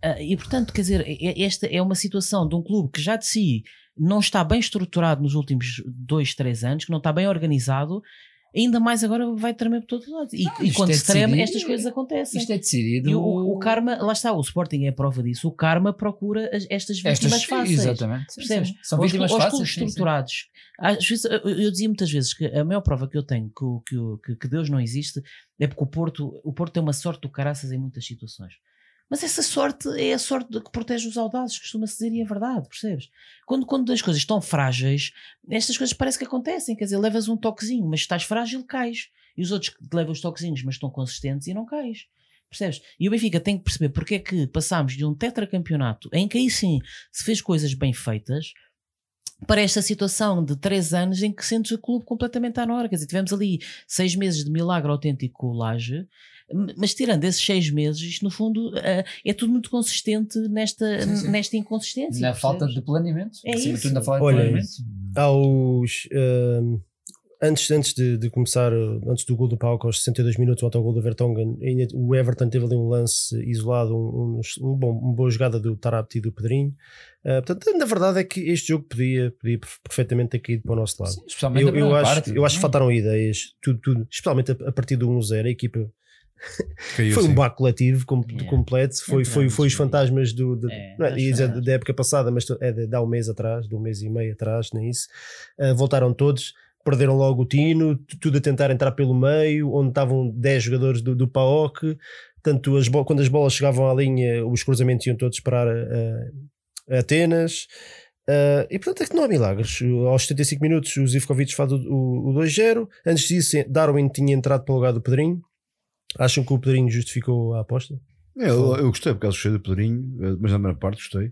ah, e portanto, quer dizer, esta é uma situação de um clube que já de si não está bem estruturado nos últimos dois, três anos, que não está bem organizado, ainda mais agora vai tremer por todos os lados. E, Não, e quando é se treme, estas coisas acontecem. Isto é decidido. E o, o karma, lá está, o Sporting é a prova disso. O karma procura as- estas vítimas Estas, fáceis. Exatamente. sim, Percebes? sim. São Aos vítimas aos fáceis. sim, sim. estruturados. Às vezes, eu, eu dizia muitas vezes que a maior prova que eu tenho que, que, que Deus não existe é porque o Porto, o Porto tem uma sorte do caraças em muitas situações. Mas essa sorte é a sorte que protege os audazes, costuma-se dizer, e é verdade, percebes? Quando, quando as coisas estão frágeis, estas coisas parece que acontecem, quer dizer, levas um toquezinho, mas estás frágil, cais. E os outros levam os toquezinhos, mas estão consistentes e não cais. Percebes? E o Benfica tem que perceber porque é que passámos de um tetracampeonato em que aí sim se fez coisas bem feitas para esta situação de três anos em que sentes o clube completamente à hora. Quer dizer, tivemos ali seis meses de milagre autêntico com o Laje, mas tirando esses seis meses, isto no fundo eh, é tudo muito consistente nesta, Sim, sim. nesta inconsistência. Na percebes? falta de planeamento. É Acima isso. tudo, na falta Olha, de planeamento. aos ahm, antes, antes de, de começar, uh, antes do gol do Paulo, aos 62 minutos, o autogol do Vertonghen, ainda o Everton teve ali um lance isolado, um, um, um bom, uma boa jogada do Tarapti e do Pedrinho. Uh, portanto, na verdade é que este jogo podia, podia perfeitamente ter caído para o nosso lado. Sim, especialmente Eu, eu, acho, parte, eu acho que é? faltaram ideias, tudo, tudo, especialmente a, a partir do 1-0. A equipa Caiu foi um assim. baque coletivo com, Yeah. completo. Foi, foi, foi os fantasmas do, do- É, não é, nós ia dizer falamos. da época passada, mas é de, de há um mês atrás, de um mês e meio atrás, nem isso. Ah, voltaram todos, perderam logo o Tino, tudo a tentar entrar pelo meio, onde estavam 10 jogadores do, do PAOC. Tanto as quando as bolas chegavam à linha, os cruzamentos iam todos parar a, a Atenas. Ah, e portanto é que não há milagres. Aos 75 minutos, o Zivkovic faz o, o, o 2-0. Antes disso, Darwin tinha entrado para o lugar do Pedrinho. Acham que o Pedrinho justificou a aposta? É, Eu, eu gostei, por acaso gostei do Pedrinho, eh, mas na primeira parte gostei.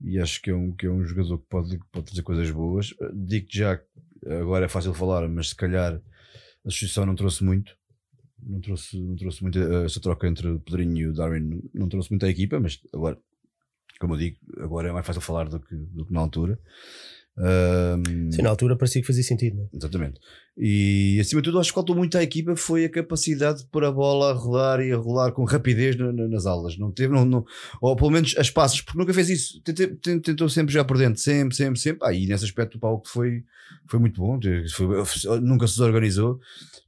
E acho que é um, que é um jogador que pode, pode fazer coisas boas. Eh, Digo-te já, que agora é fácil falar, mas se calhar a substituição não trouxe muito. Não trouxe, não trouxe muito eh, essa troca entre o Pedrinho e o Darwin, não, trouxe muito a equipa, mas agora, como eu digo, agora é mais fácil falar do que, do que na altura. Ahm, Sim, na altura parecia que fazia sentido. É? Exatamente. E acima de tudo, acho que faltou muito à equipa foi a capacidade de pôr a bola a rodar e a rolar com rapidez na- na- nas aulas. Não teve, não, não- ou pelo menos as passos, porque nunca fez isso. Tente- Tentou sempre jogar por dentro, sempre, sempre, sempre. Ah, e nesse aspecto o Paulo foi, foi muito bom. Foi- nunca se desorganizou.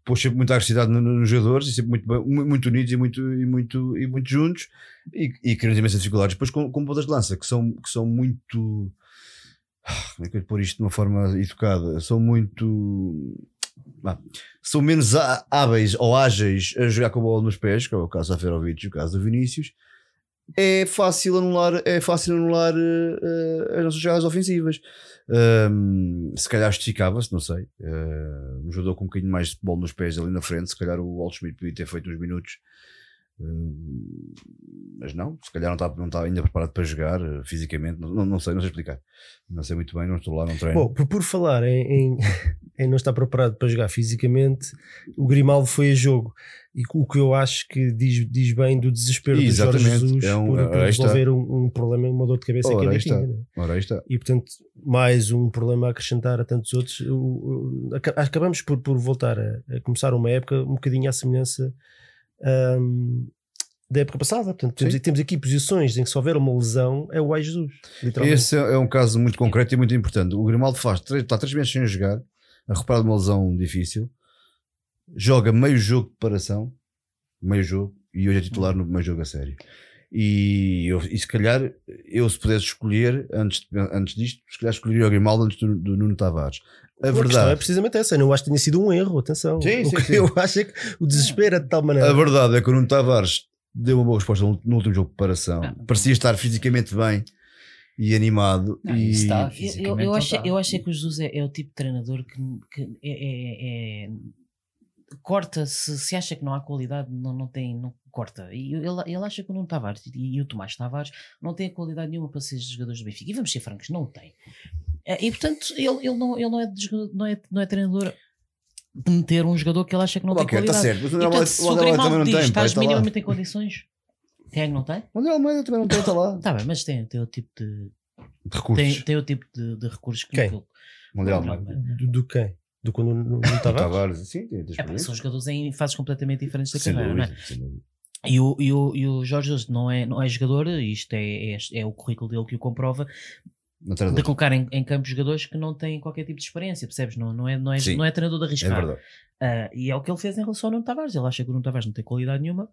Pôs sempre muita agressividade no- nos jogadores e sempre muito, muito unidos e muito, e muito, e muito juntos e, e criando imensas dificuldades. Depois com, com pontas de lança que são, que são muito. Como é que eu pôr isto de uma forma educada? São muito. vá, são menos há- hábeis ou ágeis a jogar com a bola nos pés, que é o caso da Ferovic e o caso do Vinícius. É fácil anular, é fácil anular eh, as nossas jogadas ofensivas. Ahm, se calhar justificava-se, não sei. Uh, um jogador com um bocadinho mais de bola nos pés ali na frente, se calhar o Walt Schmidt podia ter feito uns minutos Uh, mas não, se calhar não está, não está ainda preparado para jogar uh, fisicamente, não, não, sei, não sei explicar. Não sei muito bem, não estou lá, não treino. Bom, por, por falar em, em, em, não estar preparado para jogar fisicamente, o Grimaldo foi a jogo. E o que eu acho que diz, diz bem do desespero Exatamente. de Jorge Jesus É um- por, por aí está. resolver um, um problema, uma dor de cabeça que Ora, aí tinha. está. né? Ora, está. E portanto, mais um problema a acrescentar a tantos outros. O- o- aca- Acabamos por, por voltar a, a começar uma época um bocadinho à semelhança ahm, da época passada. Portanto, temos, temos aqui posições em que se houver uma lesão é o Ai Jesus. Esse é é um caso muito concreto e muito importante. O Grimaldo faz, três- está três meses sem jogar, a reparar de uma lesão difícil, joga meio jogo de preparação, meio jogo, e hoje é titular no meio jogo a sério. E, eu, e se calhar, eu se pudesse escolher, antes, antes disto, se calhar escolheria o Grimaldo antes do, do Nuno Tavares. A A questão é verdade, precisamente essa. Eu não acho que tenha sido um erro, atenção. Sim, o sim, que sim. eu acho é que o desespero é de tal maneira. a verdade é que o Nuno Tavares deu uma boa resposta no, último jogo de preparação. Não. Parecia estar fisicamente bem e animado. Não, e está. Eu, eu, Fisicamente eu, não achei, eu achei que o Jesus é, é o tipo de treinador que, que é, é- é- corta se, se acha que não há qualidade, não, não tem, não corta. E ele, ele acha que o Nuno Tavares e, e o Tomás Tavares não têm qualidade nenhuma para ser jogadores do Benfica. E vamos ser francos, não tem. Eh, E portanto, ele, ele, não, ele não, é não, é, não é treinador de meter um jogador que ele acha que não Ok, tem está qualidade. certo. Mas o E, André portanto, Almeida- se o o André Almeida também não diz tem. estás está lá. minimamente em condições, quem é que não tem? O André Almeida também não tem, está lá. Está bem, mas tem, tem o tipo de, De recursos. tem, tem o tipo de, de recursos que Quem? que- O André Almeida. Do, do quem? Do quando não estava? Tavares, sim, tem tem É, pá, são jogadores em fases completamente diferentes da Sem carreira, não é? E o, e, o, e o Jorge Jesus não é, não é jogador, isto é, é, é o currículo dele que o comprova, de colocar em, em campo jogadores que não têm qualquer tipo de experiência, percebes? Não, não, é, não, é, Sim. não é treinador de É arriscar. verdade. Ah, e é o que ele fez em relação ao Nuno Tavares. Ele acha que o Nuno Tavares não tem qualidade nenhuma.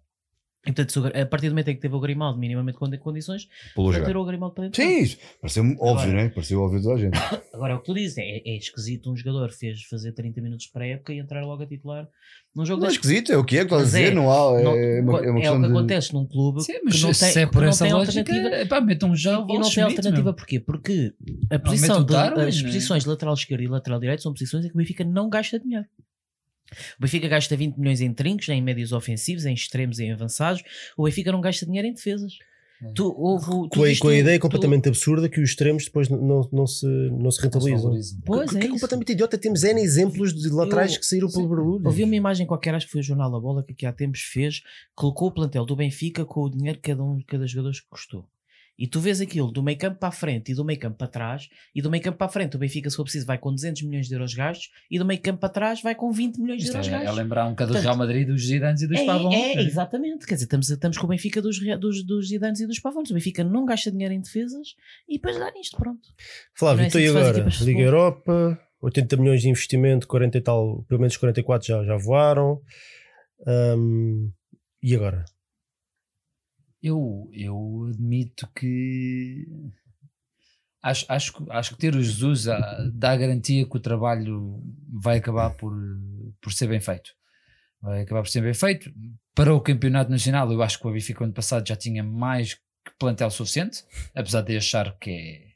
E, portanto, se o- a partir do momento em que teve o Grimaldo minimamente com condições, jogar. ter o Grimaldo para dentro. Sim, isso. Pareceu-me óbvio, Agora- né? Pareceu óbvio toda a gente. Agora é o que tu dizes, é, é esquisito um jogador fez fazer 30 minutos para a época e entrar logo a titular num jogo Não é esquisito, é o que é que estás a dizer, é. não há. É, Não- é uma, é é o que de. acontece num clube Sim, mas que não tem, se é por não essa tem lógica, alternativa. pá, metam já o E não tem alternativa meu. porquê? Porque a posição mete o de, Darwin, as né? posições de lateral esquerdo e lateral direito são posições em que o Benfica não gasta dinheiro. O Benfica gasta 20 milhões em trincos, em médios ofensivos, em extremos e em avançados. O Benfica não gasta dinheiro em defesas. É. Tu, houve, tu Com a, viste com a ideia tu- completamente absurda que os extremos depois não, não, não se, não se rentabilizam. Pois que, é que é completamente idiota. Temos N exemplos de laterais Eu- que saíram pelo barulho. Ouvi uma imagem qualquer, acho que foi o Jornal da Bola, que aqui há tempos fez, colocou o plantel do Benfica com o dinheiro que cada um cada jogador custou. E tu vês aquilo do meio campo para a frente e do meio campo para trás, e do meio campo para a frente o Benfica, se for preciso, vai com 200 milhões de euros gastos, e do meio campo para trás vai com 20 milhões de Isto euros é, é gastos. lembrar um bocado do Real Madrid, dos Zidane e dos É, Pavão. é, exatamente. Quer dizer, estamos, estamos com o Benfica dos, dos, dos Zidanes e dos Pavões. O Benfica não gasta dinheiro em defesas e depois dá nisto, pronto. Flávio, é então assim e agora? Liga futebol. Europa, 80 milhões de investimento, 40 e tal, pelo menos 44 já, já voaram. Ahm, e agora? Eu, eu admito que acho, acho, acho que ter o Jesus ah, dá garantia que o trabalho vai acabar por, por ser bem feito. Vai acabar por ser bem feito. Para o campeonato nacional, eu acho que o Benfica ano passado já tinha mais que plantel suficiente, apesar de achar que é,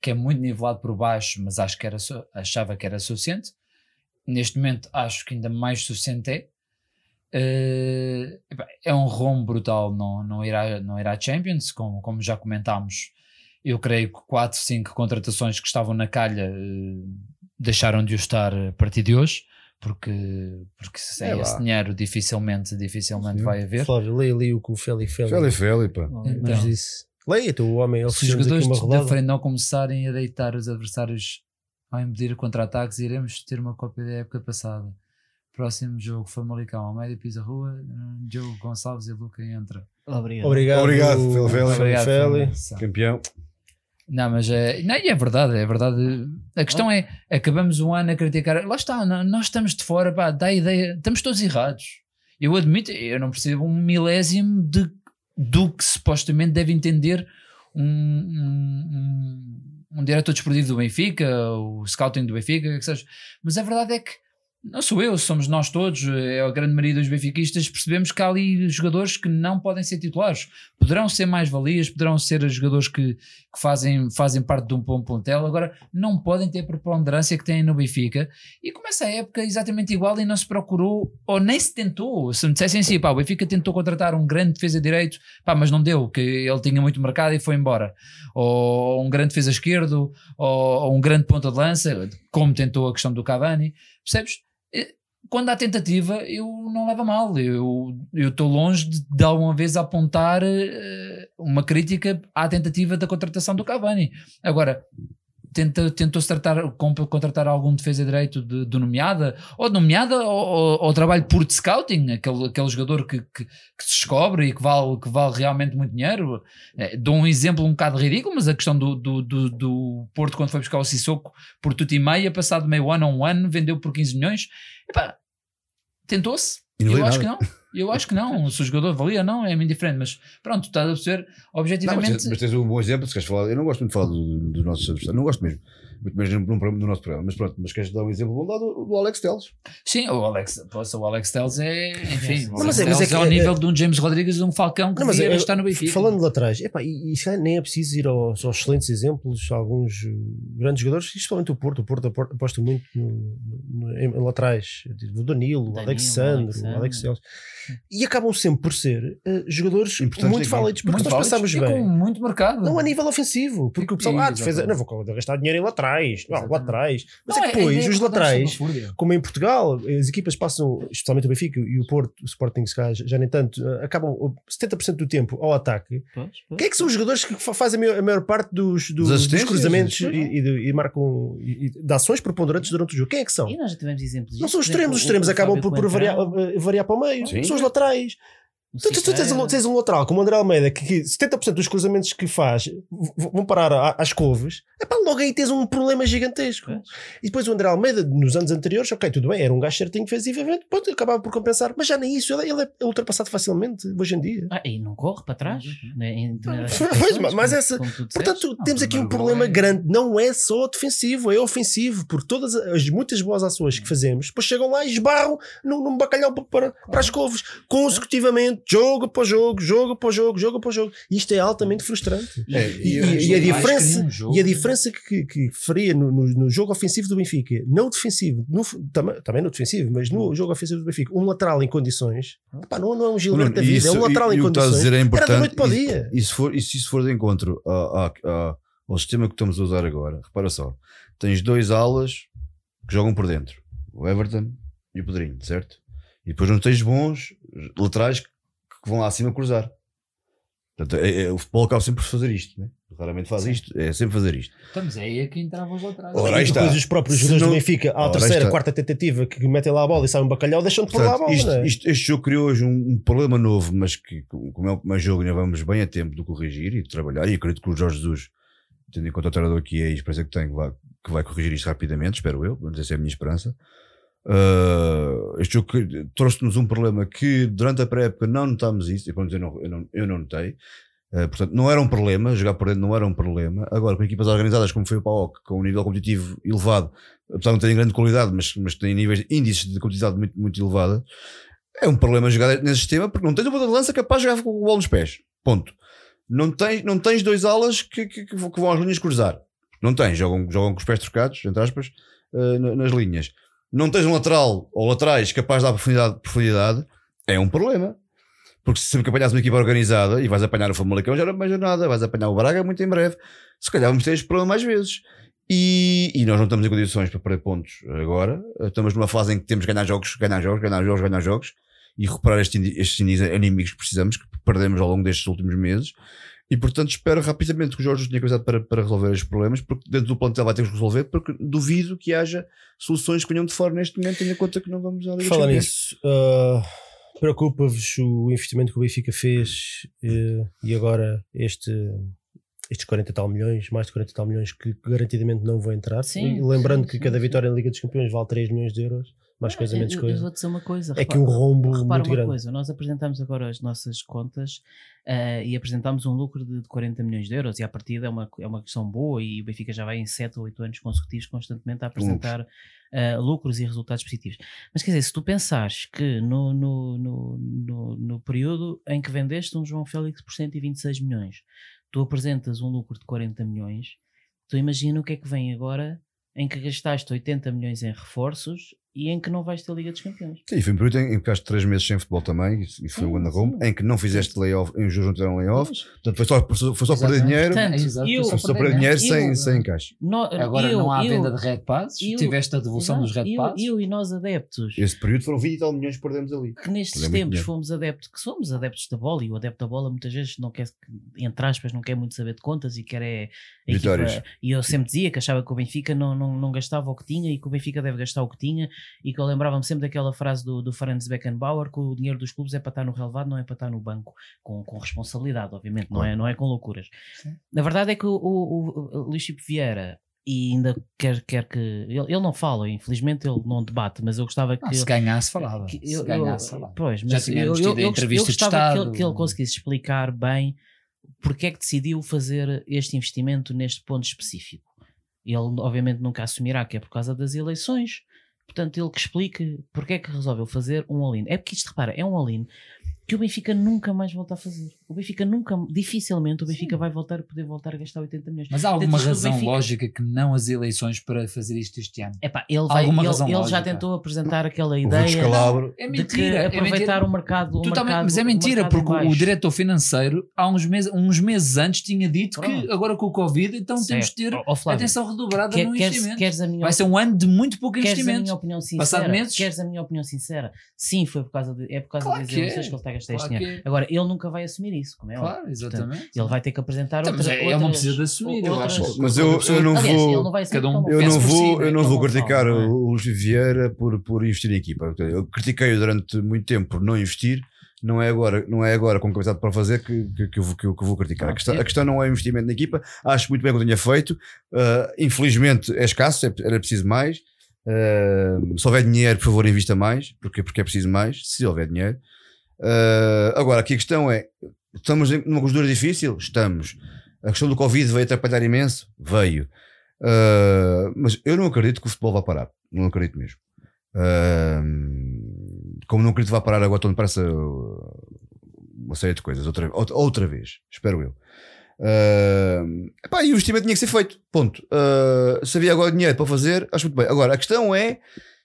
que é muito nivelado por baixo, mas acho que era, achava que era suficiente. Neste momento acho que ainda mais suficiente é. Epá, é um rombo brutal não, não, ir à, não ir à Champions, como, como já comentámos. Eu creio que 4, 5 contratações que estavam na calha eh, deixaram de o estar a partir de hoje, porque, porque sem É lá. esse dinheiro dificilmente, dificilmente Sim. vai haver. Flávio, leia ali o que o Feli Feli Feli, Feli, pá. nos Então, disse. Leia, tu, o homem, se os jogadores de- da frente não começarem a deitar os adversários ao impedir contra-ataques, iremos ter uma cópia da época passada. Próximo jogo, Famalicão, Almeida pisa rua, Diogo Gonçalves e Luca entra. Obrigado. Obrigado, Obrigado, Feli Feli. Obrigado, Feli. Famalicão. Campeão. Não, mas é, não, é verdade, é verdade. A questão é, acabamos o ano a criticar. Lá está, nó- nós estamos de fora, pá, dá a ideia, estamos todos errados. Eu admito, eu não percebo um milésimo de, do que supostamente deve entender um, um, um, um diretor desportivo do Benfica, o scouting do Benfica, que seja. Mas a verdade é que não sou eu, somos nós todos, é a grande maioria dos benfiquistas, percebemos que há ali jogadores que não podem ser titulares. Poderão ser mais valias, poderão ser jogadores que, que fazem, fazem parte de um bom pontel, agora não podem ter a preponderância que têm no Benfica. E começa a época exatamente igual e não se procurou, ou nem se tentou. Se me dissessem assim, pá, o Benfica tentou contratar um grande defesa de direito, pá, mas não deu, que ele tinha muito mercado e foi embora. Ou um grande defesa esquerdo, ou, ou um grande ponta de lança, como tentou a questão do Cavani. Percebes? Quando há tentativa, eu não levo mal. Eu estou longe de, de alguma vez apontar uh, uma crítica à tentativa da contratação do Cavani. Agora, tenta, tentou-se tratar, contratar algum defesa de direito de, de nomeada, ou de nomeada, ou, ou, trabalho por de scouting, aquele, aquele jogador que, que, que, se descobre e que vale, que vale realmente muito dinheiro. É, dou um exemplo um bocado ridículo, mas a questão do, do, do, do Porto, quando foi buscar o Sissoko por tudo e meia, passado meio ano a um ano, vendeu por 15 milhões. Epá, tentou-se. Eu acho nada. que não. Eu acho que não. Se o jogador valia, não, é indiferente. Mas pronto, estás a perceber, objetivamente. Não, mas, mas, tens um bom exemplo, se queres falar. Eu não gosto muito de falar dos do nossos adversários, não gosto mesmo muito mais no, no nosso programa. Mas pronto, mas queres dar um exemplo bom do, do Alex Telles? Sim, o Alex, poxa, o Alex Telles é, enfim, não, mas é, mas é, que, é ao nível é, de um James Rodrigues, um Falcão que não, mas é, estar no Benfica. Falando lá atrás, epá, e, e nem é preciso ir aos, aos, excelentes exemplos, alguns grandes jogadores, principalmente o Porto. O Porto aposta muito no, no, em, lá atrás, o Danilo, o Alexandre, o Alex Telles. E acabam sempre por ser uh, jogadores muito válidos, porque muito nós passamos bem. Com muito mercado. Não a nível ofensivo, porque o pessoal, ah, defesa, não vou gastar dinheiro em laterais, não, lá atrás. Mas não, é que depois, é, é os laterais, como em Portugal, as equipas passam, especialmente o Benfica e o Porto, o Sporting já, já nem tanto, eh, acabam 70% do tempo ao ataque. Pois, pois. Quem é que são os jogadores que fazem a maior, a maior parte dos, dos, dos cruzamentos e, e, e, marcam e, de ações preponderantes durante o jogo? Quem é que são? E nós já tivemos exemplos. Não são os extremos, os extremos acabam por, por variar, eh, variar para o meio. Sim. São os laterais. Tu, tu, tu tens, um, tens, um, lateral como o André Almeida que, que 70% dos cruzamentos que faz vão parar às couves, é para logo aí tens um problema gigantesco. É. E depois o André Almeida, nos anos anteriores, ok, tudo bem, era um gajo certinho defensivamente, pronto, acabava por compensar, mas já nem isso, ele, ele é ultrapassado facilmente hoje em dia. Ah, e não corre para trás. Né, pois, mas essa, portanto, temos aqui um problema é... grande, não é só defensivo, é ofensivo, porque todas as muitas boas ações que fazemos, depois chegam lá e esbarram num, num bacalhau para, para as couves, consecutivamente jogo após jogo, jogo após jogo, jogo após jogo. Isto é altamente frustrante. É, e, e, e, a diferença, um e a diferença que, que faria no, no, no, jogo ofensivo do Benfica, não defensivo, no, tam, também no defensivo, mas no jogo ofensivo do Benfica, um lateral em condições, pá, não, não é um Gilberto da vida, é um lateral em condições. É era da noite para o dia. E, se for, e se isso for de encontro a, a, a, ao sistema que estamos a usar agora, repara só, tens dois alas que jogam por dentro, o Everton e o Pedrinho, certo? E depois não tens bons laterais que vão lá acima cruzar. Portanto, é, é, o futebol acaba sempre por fazer isto, né? raramente faz isto, é sempre fazer isto. Estamos aí é que entravam os laterais. Ora, e depois está. os próprios jogadores do Benfica, à terceira, quarta tentativa, que metem lá a bola e saem um bacalhau, deixam de pôr lá a bola. Isto, é? isto, este jogo criou hoje um, um, problema novo, mas que, como é o primeiro jogo, ainda vamos bem a tempo de corrigir e de trabalhar. E acredito que o Jorge Jesus, tendo em conta o treinador que é e a experiência que tem, que vai, que vai corrigir isto rapidamente, espero eu, vamos dizer, essa é a minha esperança. Uh, este jogo trouxe-nos um problema que durante a pré-época não notámos isso, eu, não, eu, não, eu não notei. Uh, portanto, não era um problema, jogar por dentro não era um problema. Agora, com equipas organizadas como foi o PAOC, com um nível competitivo elevado, apesar de não terem grande qualidade, mas, mas têm níveis, índices de competitividade muito, muito elevada, é um problema jogar nesse sistema porque não tens uma de lança capaz de jogar com o bola nos pés. Ponto. Não tens, não tens dois alas que, que, que vão às linhas cruzar. Não tens, jogam, jogam com os pés trocados, entre aspas, uh, nas linhas não tens um lateral ou laterais capaz de dar profundidade, profundidade é um problema. Porque se sempre que apanhas uma equipa organizada e vais apanhar o Famalicão já não mais nada, vais apanhar o Braga muito em breve, se calhar vamos ter este problema mais vezes. E, e, nós não estamos em condições para perder pontos agora. Estamos numa fase em que temos que ganhar jogos, ganhar jogos, ganhar jogos, ganhar jogos e recuperar estes, estes inimigos que precisamos, que perdemos ao longo destes últimos meses. E portanto espero rapidamente que o Jorge tenha começado para, para resolver estes problemas, porque dentro do plantel vai ter que resolver, porque duvido que haja soluções que venham de fora neste momento, tendo em conta que não vamos à Liga Fala nisso, uh, preocupa-vos o investimento que o Benfica fez uh, e agora este estes 40 tal milhões, mais de 40 tal milhões que garantidamente não vão entrar. Sim, Lembrando sim, que sim, cada vitória em Liga dos Campeões vale 3 milhões de euros mais coisa, Eu- menos eu, coisa. vou dizer uma coisa. É que um rombo repara muito uma grande. coisa, nós apresentamos agora as nossas contas eh, e apresentamos um lucro de, de 40 milhões de euros e à partida é uma, é uma questão boa e o Benfica já vai em 7 ou 8 anos consecutivos constantemente a apresentar eh, lucros e resultados positivos. Mas quer dizer, se tu pensares que no, no, no, no, no período em que vendeste um João Félix por 126 milhões, tu apresentas um lucro de 40 milhões, tu imagina o que é que vem agora em que gastaste 80 milhões em reforços e em que não vais ter Liga dos Campeões. Sim, foi um período em que ficaste 3 meses sem futebol também, e foi um grande sim. rombo, em que não fizeste layoff, em juros não tiveram layoff, portanto foi só, foi só perder dinheiro, Portanto, eu- foi só perder dinheiro sem, eu- sem encaixe. No- Agora eu- não há eu- venda de Red Passes, eu- tiveste a devolução dos Red eu, Passes. eu e nós adeptos, Esse período foram 20 e tal milhões que perdemos ali. que nestes tempos dinheiro. fomos adeptos, que somos adeptos da bola, e o adepto da bola muitas vezes não quer, entre aspas, não quer muito saber de contas e quer é Vitórias. equipa- e eu sempre dizia que achava que o Benfica não, não, não gastava o que tinha e que o Benfica deve gastar o que tinha e que eu lembrava-me sempre daquela frase do, do Franz Beckenbauer que o dinheiro dos clubes é para estar no relevado, não é para estar no banco, com, com responsabilidade, obviamente, não, é, não é com loucuras. Sim. Na verdade é que o, o, o, Luís Chico Vieira e ainda quer, quer que ele, ele não fala, infelizmente ele não debate, mas eu gostava que Ah, se ganhasse, falava. que Se eu- ganhasse, eu- falava. Pois, Já mas eu, tínhamos eu, a eu, entrevista eu gostava que ele, que ele conseguisse explicar bem porque é que decidiu fazer este investimento neste ponto específico. Ele, obviamente, nunca assumirá que é por causa das eleições. Portanto, ele que explique porque é que resolveu fazer um all-in. É porque isto, repara, é um all-in que o Benfica nunca mais volta a fazer. O Benfica nunca, dificilmente, o Benfica vai voltar a poder voltar a gastar 80 milhões. Mas há alguma razão Benfica- lógica que não as eleições para fazer isto este ano? Epá, ele, vai, Alguma ele, razão ele já tentou apresentar aquela ideia descalabro. É de mentira. que é aproveitar mentira. o mercado. O Totalmente, mercado mas é mentira, porque o diretor financeiro, há uns meses, uns meses antes, tinha dito que Pronto. agora com o Covid, então temos de ter Certo. Flávio, atenção redobrada quer- no queres, investimento. queres a minha Vai ser um ano de muito pouco Queres a investimento. minha opinião sincera? Passado meses? Queres a minha opinião sincera? Sim, foi por causa de, é por causa Claro das que é. eleições que ele está a gastar este Claro dinheiro. que é. Agora, ele nunca vai assumir isso, como é óbvio. Claro, exatamente. Ele vai ter que apresentar Então, mas outra, é- ele não precisa de assumir, eu outras- acho. Mas eu- eu não Aliás, vou- não cada um- Eu não si, vou, né? eu não vou criticar não é? o Luís Vieira por, por investir em equipa. Eu critiquei-o durante muito tempo por não investir. Não é agora, não é agora com capacidade para fazer que, que, que eu, vou- que, eu, que eu vou criticar. A Ah, questão, eu- a questão não é o investimento na equipa. Acho muito bem que eu tenha feito. Uh, infelizmente é escasso, é- era preciso mais. Uh, se houver dinheiro, por favor, invista mais, porque, porque é preciso mais, se houver dinheiro. Uh, agora, aqui a questão é: estamos numa conjuntura difícil? Estamos. A questão do Covid veio atrapalhar imenso? Veio. Uh, mas eu não acredito que o futebol vá parar. Não acredito mesmo. Uh, como não acredito que vá parar agora, estou para uma série de coisas. Outra, outra vez, espero eu. Uh, epá, e o investimento tinha que ser feito. Ponto. Uh, se havia agora dinheiro para fazer, acho muito bem. Agora, a questão é: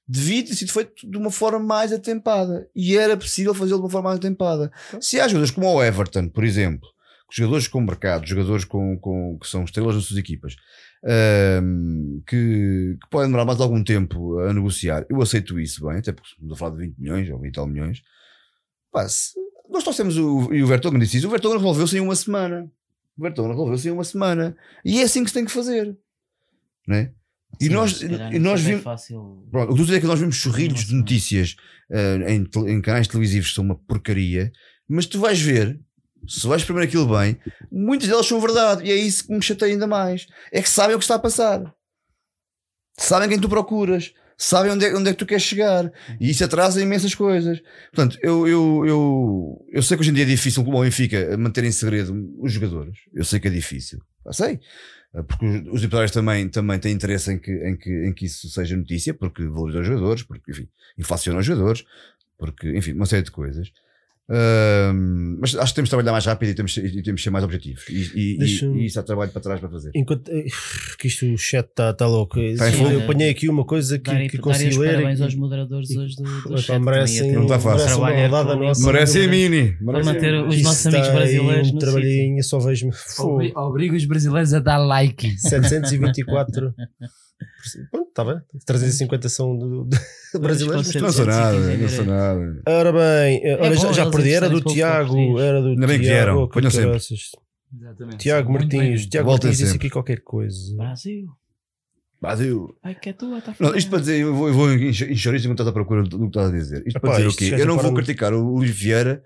devia ter sido feito de uma forma mais atempada. E era possível fazê-lo de uma forma mais atempada. Se há jogadores como o Everton, por exemplo, jogadores com mercado, jogadores com, com, que são estrelas nas suas equipas, um, que, que podem demorar mais algum tempo a negociar, eu aceito isso bem, até porque estamos a falar de 20 milhões ou 20 e tal milhões. Pá, se- nós trouxemos o, e o Vertonghen disse isso, o Vertonghen resolveu-se em uma semana. O Vertonghen resolveu-se em uma semana. E é assim que se tem que fazer. Né? E Sim, nós, calhar e nós vimos. fácil. Pronto, o que estou a dizer é que nós vemos chorrilhos de notícias eh, em, em canais televisivos que são uma porcaria, mas tu vais ver, se vais primeiro aquilo bem, muitas delas são verdade, e é isso que me chateia ainda mais. É que sabem o que está a passar, sabem quem tu procuras, sabem onde é, onde é que tu queres chegar, e isso atrasa imensas coisas. Portanto, eu, eu, eu, eu sei que hoje em dia é difícil como o Benfica manter em segredo os jogadores, eu sei que é difícil, eu sei. Eh, Porque os, os empresários também, também têm interesse em que, em, que, em que isso seja notícia, porque valoriza os jogadores, porque, enfim, inflaciona os jogadores, porque, enfim, uma série de coisas. Mas acho que temos de trabalhar mais rápido e temos, e temos de ser mais objetivos. E, e, e- e isso há trabalho para trás para fazer. Enquanto eh, que isto o chat está tá louco. Tá Sim, eu apanhei aqui uma coisa que, Dar, que consegui ler. parabéns e- aos moderadores e- hoje do, do chat. merecem- também Não está fácil. merece uma Trabalhar rodada com nossa. isso. Merece a mini. Para merece a manter os nossos amigos aí brasileiros Um trabalhinho, só vejo Obri- Obriga os brasileiros a dar like. 724. Pronto, está bem. 350 são do, do brasileiros. Não sou nada, não 715 sou nada. Ora bem, olha, bom, já, já perdi. Era do Tiago. Era do Ainda bem que Tiago. vieram, que ponham sempre. Exatamente. Tiago. Martins. Tiago Voltem Martins disse sempre. aqui qualquer coisa. Brasil. Brasil. Ai, que é tua, tá Não, isto para dizer, eu vou, eu vou encher encher isso enquanto estás à procura do que estás a dizer. Isto para Epá, dizer o isto quê? já Eu não vou para- criticar o Luís Vieira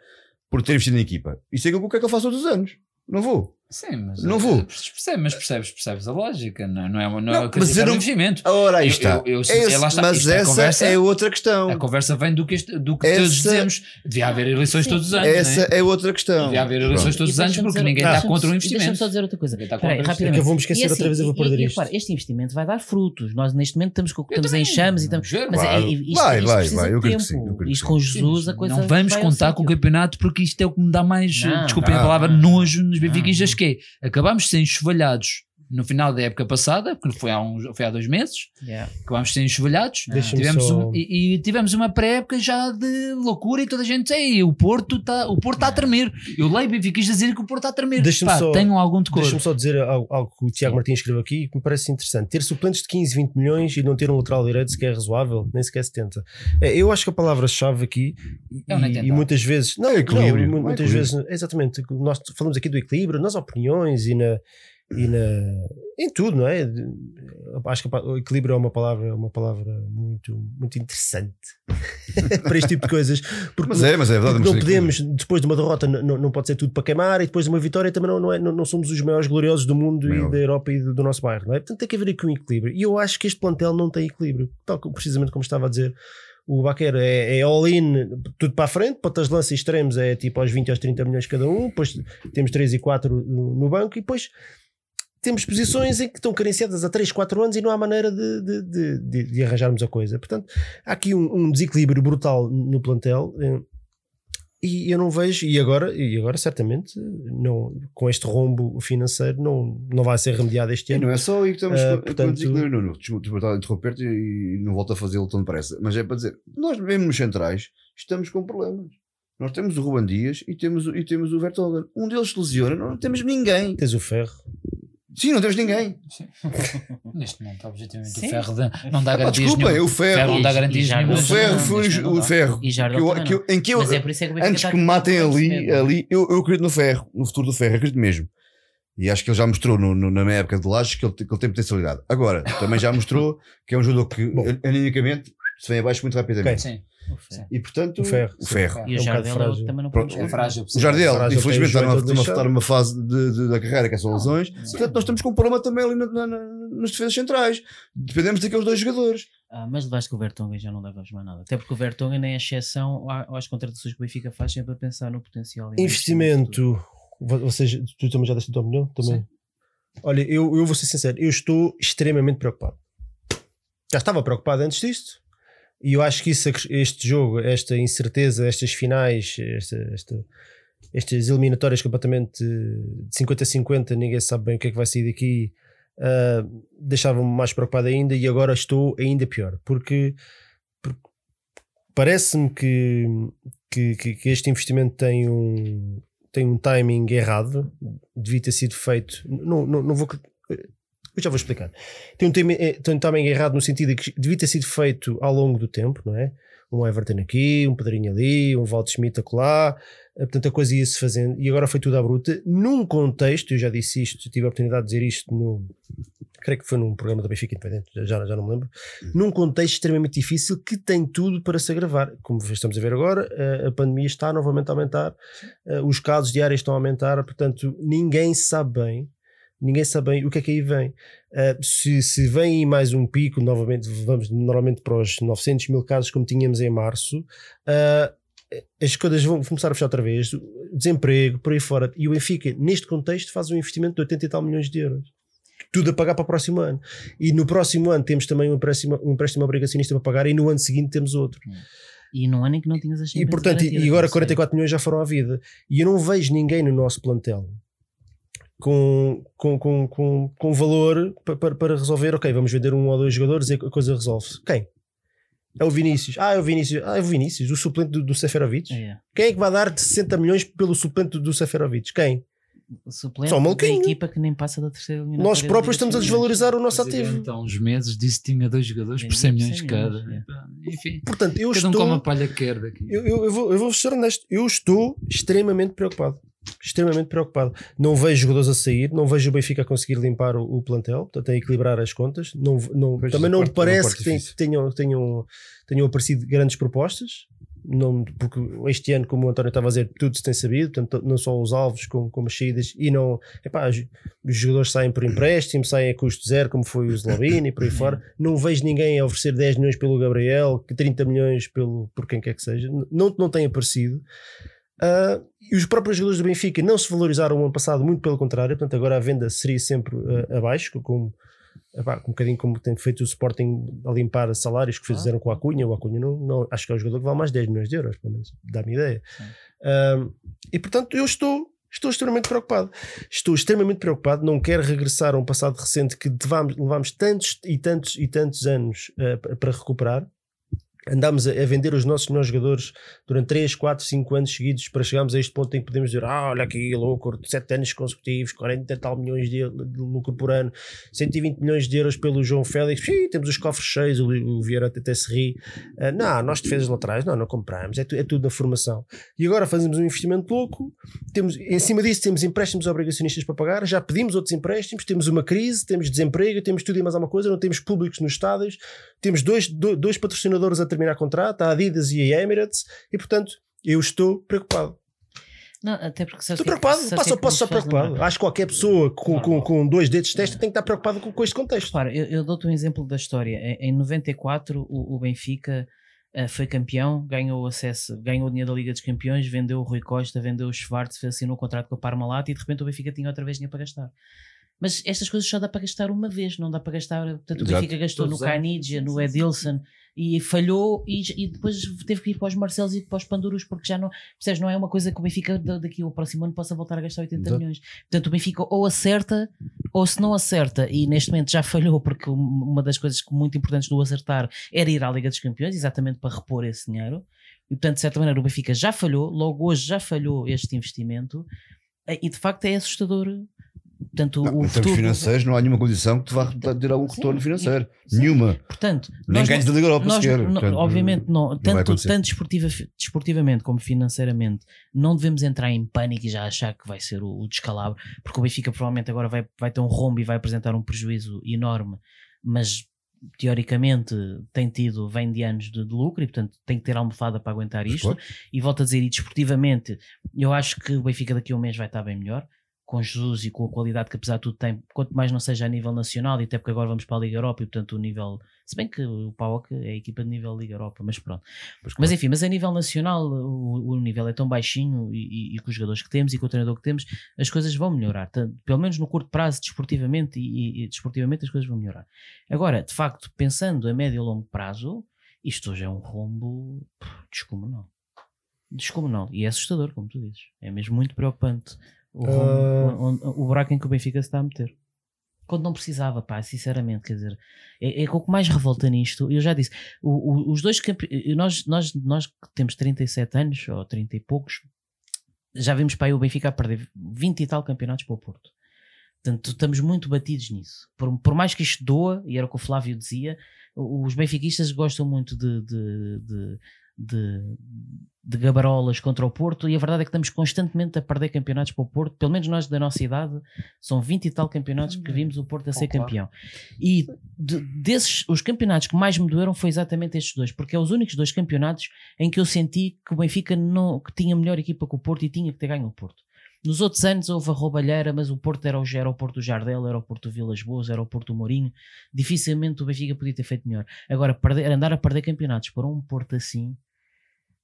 por ter investido na equipa. Isso é aquilo que eu quero que ele faça todos os anos. Não vou. Sim, mas, Não vou. Percebes, mas percebes, percebes a lógica, não, não é, uma- não Não, é mas eu não- o investimento. Ora, aí Eu- está. eu- eu- Esse- lá está, mas isto é essa conversa- é outra questão. A conversa vem do que, este- do que todos Essa- dizemos. Devia haver eleições todos os anos. Essa é? é outra questão. Devia haver eleições Pronto. todos os E anos deixa-me porque dizer- ninguém Ah, está deixa-me- contra o Deixa-me investimento. só dizer outra coisa. Ninguém está contra o rapidamente. É que eu vou-me esquecer E assim, outra vez, eu vou e- perder e, isto. repara, este investimento vai dar frutos. Nós neste momento estamos, com- estamos em chamas e estamos. Mas é, Vai, vai, vai, eu acredito que sim, eu Isto com sim. Jesus a coisa não vamos contar com o campeonato porque isto é o que me dá mais, desculpem a Ah. palavra, nojo nos benfiquistas É, acabámos de ser enxovalhados no final da época passada, porque foi há, uns, foi há dois meses, Yeah. acabámos de ser enxovalhados, Deixa-me tivemos só- um- e, e tivemos uma pré-época já de loucura e toda a gente diz, "Ei, o Porto está o Porto tá a tremer. Eu leio benfiquistas dizer que o Porto está a tremer. Deixa-me Pá, só- tenham algum decoro. Deixa-me só dizer algo, algo que o Tiago Martins escreveu aqui que me parece interessante. Ter suplentes de 15, 20 milhões e não ter um lateral direito sequer é razoável, nem sequer 70. É, eu acho que a palavra-chave aqui, É e, e muitas vezes, não, É equilíbrio, não, é muitas equilíbrio. vezes, exatamente, nós falamos aqui do equilíbrio, nas opiniões e na. E na, em tudo, não é? Acho que o equilíbrio é uma palavra, é uma palavra muito, muito interessante para este tipo de coisas. Porque Mas é, mas é verdade. não é podemos, depois de uma derrota, não, não pode ser tudo para queimar, e depois de uma vitória também não, não, é, não, não somos os maiores gloriosos do mundo e da Europa e do, do nosso bairro, não é? Portanto, tem que haver aqui um equilíbrio. E eu acho que este plantel não tem equilíbrio, tal como, precisamente como estava a dizer. O Baquer é, é all-in, tudo para a frente, pontas de lança extremos é tipo aos 20 aos 30 milhões cada um, depois temos 3 e 4 no, no banco, e depois temos posições em que estão carenciadas há 3, 4 anos e não há maneira de, de, de, de- arranjarmos a coisa. Portanto, há aqui um, um desequilíbrio brutal no plantel. eh, E eu não vejo, e agora, e agora certamente, não, com este rombo financeiro, não, não vai ser remediado este E ano. não é só aí que estamos com- portanto- com desequilíbrio, Nuno. Desculpa a interromper-te e não volto a fazê-lo tão depressa. Mas é para dizer, nós mesmo nos centrais estamos com problemas. Nós temos o Ruban Dias e temos, o- e temos o Vertonghen. Um deles se lesiona, nós não temos ninguém. Tens o ferro. Sim, não temos ninguém. Neste momento, objetivamente, Sim. o ferro de- não dá Ah, garantias desculpem, nenhuma. o Ferro ferro. não dá garantias nenhuma. O ferro foi o ferro. E Jardel que eu- também que eu- em que eu, é é que antes que me matem ali, ali eu, eu acredito no ferro, no futuro do ferro, acredito mesmo. E acho que ele já mostrou no, no- na minha época de Lages que ele, que ele tem potencialidade. Agora, também já mostrou que é um jogador que, Bom. animicamente, se vem abaixo muito rapidamente. Sim, O ferro. E portanto, O ferro. o ferro. E É o Jardel frágil. também não Pronto, é frágil. O Jardel, infelizmente, está numa, numa, está lixado. numa fase de, de- da carreira que é são lesões. Portanto, nós estamos com um problema também ali na, na, nas defesas centrais. Dependemos daqueles dois jogadores. Ah, mas levaste que o Vertonghen já não levas mais nada. Até porque o Vertonghen é exceção às contratações que o Benfica faz sempre a pensar no potencial. Investimento. Vo- Ou seja, tu também já deste a tua opinião? Também. Olha, eu, eu vou ser sincero, eu estou extremamente preocupado. Já estava preocupado antes disto. E eu acho que isso, este jogo, esta incerteza, estas finais, esta, esta- estas eliminatórias completamente de 50-50, ninguém sabe bem o que é que vai sair daqui, ah, deixava-me mais preocupado ainda. E agora estou ainda pior, porque, porque parece-me que, que, que- que este investimento tem um, tem um timing errado, devia ter sido feito. Não, não, não vou. Eu já vou explicar. Tem um, timing, eh, tem um errado no sentido de que devia ter sido feito ao longo do tempo, não é? Um Everton aqui, um Pedrinho ali, um Walter Schmidt acolá, eh, portanto a coisa ia-se fazendo e agora foi tudo à bruta, num contexto, eu já disse isto, tive a oportunidade de dizer isto no. Creio que foi num programa da Benfica Independente, já, já não me lembro. Num contexto extremamente difícil que tem tudo para se agravar. Como estamos a ver agora, eh, a pandemia está novamente a aumentar, eh, os casos diários estão a aumentar, portanto, ninguém sabe bem, ninguém sabe bem o que é que aí vem. Eh, se, se vem aí mais um pico, novamente, vamos normalmente para os 900 mil casos como tínhamos em março, eh, as coisas vão começar a fechar outra vez, desemprego, por aí fora, e o Benfica, neste contexto, faz um investimento de 80 e tal milhões de euros. Tudo a pagar para o próximo ano. E no próximo ano temos também um empréstimo, um empréstimo obrigacionista para pagar, e no ano seguinte temos outro. E no ano em que não tinhas as E portanto, e- agora não sei. 44 milhões já foram à vida. E eu não vejo ninguém no nosso plantel com, com, com, com, com valor pa- pa- para resolver. Ok, vamos vender um ou dois jogadores e a coisa resolve-se. Quem? É o Vinícius. Ah, é o Vinícius. Ah, é o Vinícius, o suplente do, do Seferovic. É. Quem é que vai dar de 60 milhões pelo suplente do Seferovic? Quem? O suplente Só um da maluquinho. equipa que nem passa da terceira eliminatória Nós próprios estamos a desvalorizar o nosso ativo. Há uns meses disse que tinha dois jogadores por Vendia 100 por milhões 100 cada. milhões, Enfim, Portanto, eu cada um estou. come a palha que quer daqui. Eu, eu, eu vou, eu vou ser honesto, eu estou extremamente preocupado. Extremamente preocupado. Não vejo jogadores a sair, não vejo o Benfica a conseguir limpar o, o plantel, portanto, a equilibrar as contas. Não, não, também não parte parece que tem- tenham, tenham, tenham aparecido grandes propostas. não, porque este ano, como o António estava a dizer, tudo se tem sabido, portanto, não só os alvos como, como as saídas, e não, epá, os, jogadores saem por empréstimo, saem a custo zero, como foi o Slovini e por aí fora. Não vejo ninguém a oferecer 10 milhões pelo Gabriel, que 30 milhões pelo, por quem quer que seja, não, não tem aparecido. Uh, e os próprios jogadores do Benfica não se valorizaram o ano passado, muito pelo contrário, portanto, agora a venda seria sempre uh, abaixo, como Epá, um bocadinho como tem feito o Sporting a limpar salários que fizeram com a Cunha. O Acunha não, não, acho que é um jogador que vale mais 10 milhões de euros, pelo menos, dá-me ideia. Um, e portanto, eu estou, estou extremamente preocupado. Estou extremamente preocupado. Não quero regressar a um passado recente que levamos tantos e tantos e tantos anos uh, para recuperar andámos a, vender os nossos melhores jogadores durante 3, 4, 5 anos seguidos para chegarmos a este ponto em que podemos dizer ah, olha aqui, lucro, 7 anos consecutivos, 40 e tal milhões de, de, lucro por ano, 120 milhões de euros pelo João Félix, Sim, temos os cofres cheios, o, o Vieira até se ri. Uh, não, nós defesas laterais, não, não compramos, é, tu, é tudo na formação. E agora fazemos um investimento louco, temos, em cima disso temos empréstimos obrigacionistas para pagar, já pedimos outros empréstimos, temos uma crise, temos desemprego, temos tudo e mais alguma coisa, não temos públicos nos estádios, temos dois, dois patrocinadores a terminar contrato, a Adidas e a Emirates, e portanto eu estou preocupado. Não, até porque Estou preocupado, posso, posso estar preocupado. Acho que qualquer pessoa com, com, com dois dedos de testa tem que estar preocupado com, com este contexto. Claro, eu, eu dou-te um exemplo da história. Em, em 94, o, o Benfica uh, foi campeão, ganhou acesso, ganhou o dinheiro da Liga dos Campeões, vendeu o Rui Costa, vendeu o Schwartz, assinou o contrato com a Parmalat e de repente o Benfica tinha outra vez dinheiro para gastar. Mas estas coisas só dá para gastar uma vez, não dá para gastar. Portanto, o Benfica gastou Todos no Canidia, no Edilson e falhou e, e, depois teve que ir para os Marcelos e para os Panduros porque já não, percebes, não é uma coisa que o Benfica daqui ao próximo ano possa voltar a gastar 80 Exato. milhões. Portanto, o Benfica ou acerta ou se não acerta e neste momento já falhou porque uma das coisas muito importantes do acertar era ir à Liga dos Campeões, exatamente para repor esse dinheiro. E portanto, de certa maneira, o Benfica já falhou, logo hoje já falhou este investimento e de facto é assustador Portanto, não, o termos financeiros, não há nenhuma condição que te vá ter algum retorno sim, financeiro. Sim. Nenhuma. Portanto, Nem ganhos da Liga Europa nós, sequer. Não, portanto, obviamente, não, tanto, tanto desportiva, desportivamente como financeiramente, não devemos entrar em pânico e já achar que vai ser o, o descalabro, porque o Benfica provavelmente agora vai, vai ter um rombo e vai apresentar um prejuízo enorme, mas teoricamente tem tido, vem de anos de, de, lucro e portanto tem que ter almofada para aguentar isto. E volto a dizer, e desportivamente, eu acho que o Benfica daqui a um mês vai estar bem melhor com Jesus e com a qualidade que apesar de tudo tem, quanto mais não seja a nível nacional, e até porque agora vamos para a Liga Europa e portanto o nível, se bem que o PAOK é a equipa de nível Liga Europa, mas pronto. Mas, mas enfim, mas a nível nacional o, o nível é tão baixinho e, e, e, com os jogadores que temos e com o treinador que temos, as coisas vão melhorar, tanto, pelo menos no curto prazo, desportivamente e, e desportivamente as coisas vão melhorar. Agora, de facto, pensando a médio e longo prazo, isto hoje é um rombo descomunal. Descomunal. E é assustador, como tu dizes. É mesmo muito preocupante o, uh... o, buraco em que o Benfica se está a meter. Quando não precisava, pá, sinceramente, quer dizer, é, é o que mais revolta nisto. Eu já disse, o, o, os dois campeões, nós, nós, nós que temos 37 anos, ou 30 e poucos, já vimos para aí o Benfica a perder 20 e tal campeonatos para o Porto. Portanto, estamos muito batidos nisso. Por, por mais que isto doa, e era o que o Flávio dizia, os benfiquistas gostam muito de, de, de, de, de gabarolas contra o Porto e a verdade é que estamos constantemente a perder campeonatos para o Porto, pelo menos nós da nossa idade, são 20 e tal campeonatos que vimos o Porto a ser campeão. E de, desses, os campeonatos que mais me doeram foi exatamente estes dois, porque é os únicos dois campeonatos em que eu senti que o Benfica não, que tinha melhor equipa que o Porto e tinha que ter ganho o Porto. Nos outros anos houve a roubalheira, mas o Porto era o, era o Porto Jardel, era o Porto Vilas Boas, era o Porto Mourinho. Dificilmente o Benfica podia ter feito melhor. Agora, perder, andar a perder campeonatos para um Porto assim,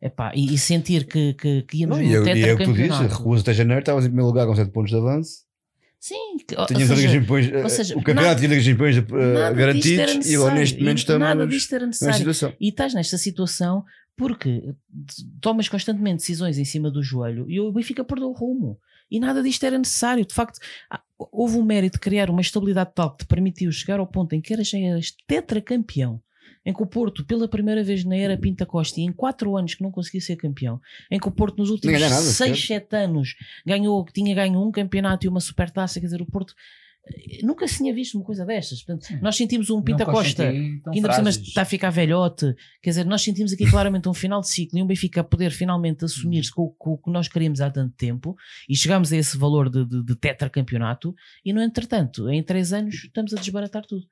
Epá, e, e sentir que, que, que íamos não, no e, é o que tu dizes, recuas até janeiro, estavas em primeiro lugar com 7 pontos de avanço. Sim, Tinhas seja, Gimpões, ou seja, o campeonato tinha Gimpões uh, garantidos e agora neste momento estamos nada disto era necessário. E estás nesta situação porque tomas constantemente decisões em cima do joelho e o Benfica perdeu o rumo. E nada disto era necessário. De facto, houve um mérito de criar uma estabilidade tal que te permitiu chegar ao ponto em que eras, eras tetracampeão em que o Porto, pela primeira vez na era Pinta Costa, e em 4 anos que não conseguia ser campeão, em que o Porto nos últimos 6, 7 anos ganhou, tinha ganho um campeonato e uma supertaça, quer dizer, o Porto eh, nunca se tinha visto uma coisa destas. Portanto, nós sentimos um Pinta Costa que ainda por cima está a ficar velhote. Quer dizer, nós sentimos aqui claramente um final de ciclo e um Benfica a poder finalmente assumir-se com, com, o que nós queríamos há tanto tempo e chegamos a esse valor de, de, de tetracampeonato e, no entretanto, em 3 anos estamos a desbaratar tudo.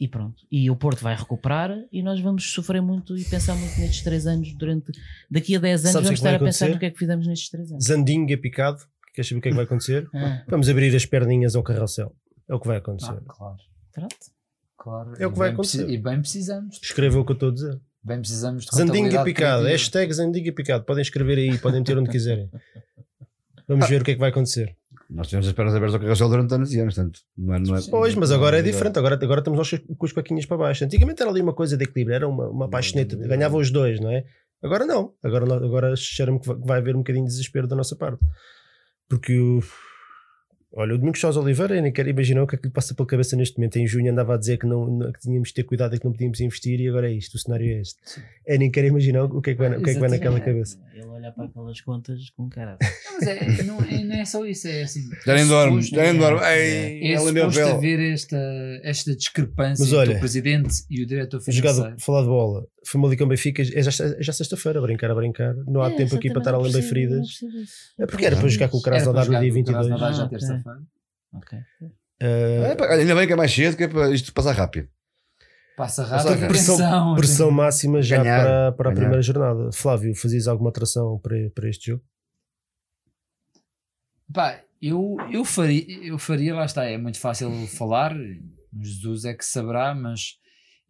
E pronto. E o Porto vai recuperar e nós vamos sofrer muito e pensar muito nestes três anos. Durante daqui a 10 anos Sabes vamos estar a pensar no que é que fizemos nestes três anos. Zandinga picado. Queres saber o que é que vai acontecer? Ah, Vamos abrir as perninhas ao carrossel. É o que vai acontecer. Ah, claro, pronto. claro. É o que vai acontecer. E bem precisamos. Escreva o que eu estou a dizer. Bem precisamos de Zandinga picado. Hashtag Zandinga picado. Podem escrever aí, podem meter onde quiserem. Vamos ver o que é que vai acontecer. Nós tivemos as pernas abertas ao carrossel durante anos e anos, portanto, não é. Não é Pois, mas agora é não diferente. Agora, agora estamos nós com as paquinhas para baixo. Antigamente era ali uma coisa de equilíbrio, era uma, uma paixoneta. Ganhavam os dois, não é? Agora não. Agora, agora cheira-me que vai- que vai haver um bocadinho de desespero da nossa parte. Porque o. Olha, o Domingos Sousa Oliveira, eu nem quero imaginar o que é que lhe passa pela cabeça neste momento. Em junho andava a dizer que, não, que tínhamos de ter cuidado e que não podíamos investir, e agora é isto. O cenário é este. Eu nem quero imaginar o que é que vai, o que é que vai naquela cabeça. Ele olha para aquelas contas com cara. Não, mas é, não, é, não é só isso, é assim. Já nem é dorme, já nem dorme. É, Ei, é ela meu suposto haver esta, esta discrepância Mas olha, entre o presidente e o diretor Jogado, financeiro. falar de bola, Famalicão Benfica, é já, é já sexta-feira, a brincar, a brincar. Não há É, tempo aqui para estar a lembrar feridas. É porque era para jogar com o para no dia jogar com o 22. Krasnodar já Ah, ok. terça-feira. Ok. Uh, É, ainda bem que é mais cedo, que é para isto passar rápido. Passa Passa rápido, pressão, atenção. pressão máxima já Ganhar, para, para a ganhar. primeira jornada. Flávio, fazias alguma atração para, para este jogo? Pá, eu, eu, faria, eu faria, lá está, é muito fácil falar, Jesus é que saberá, mas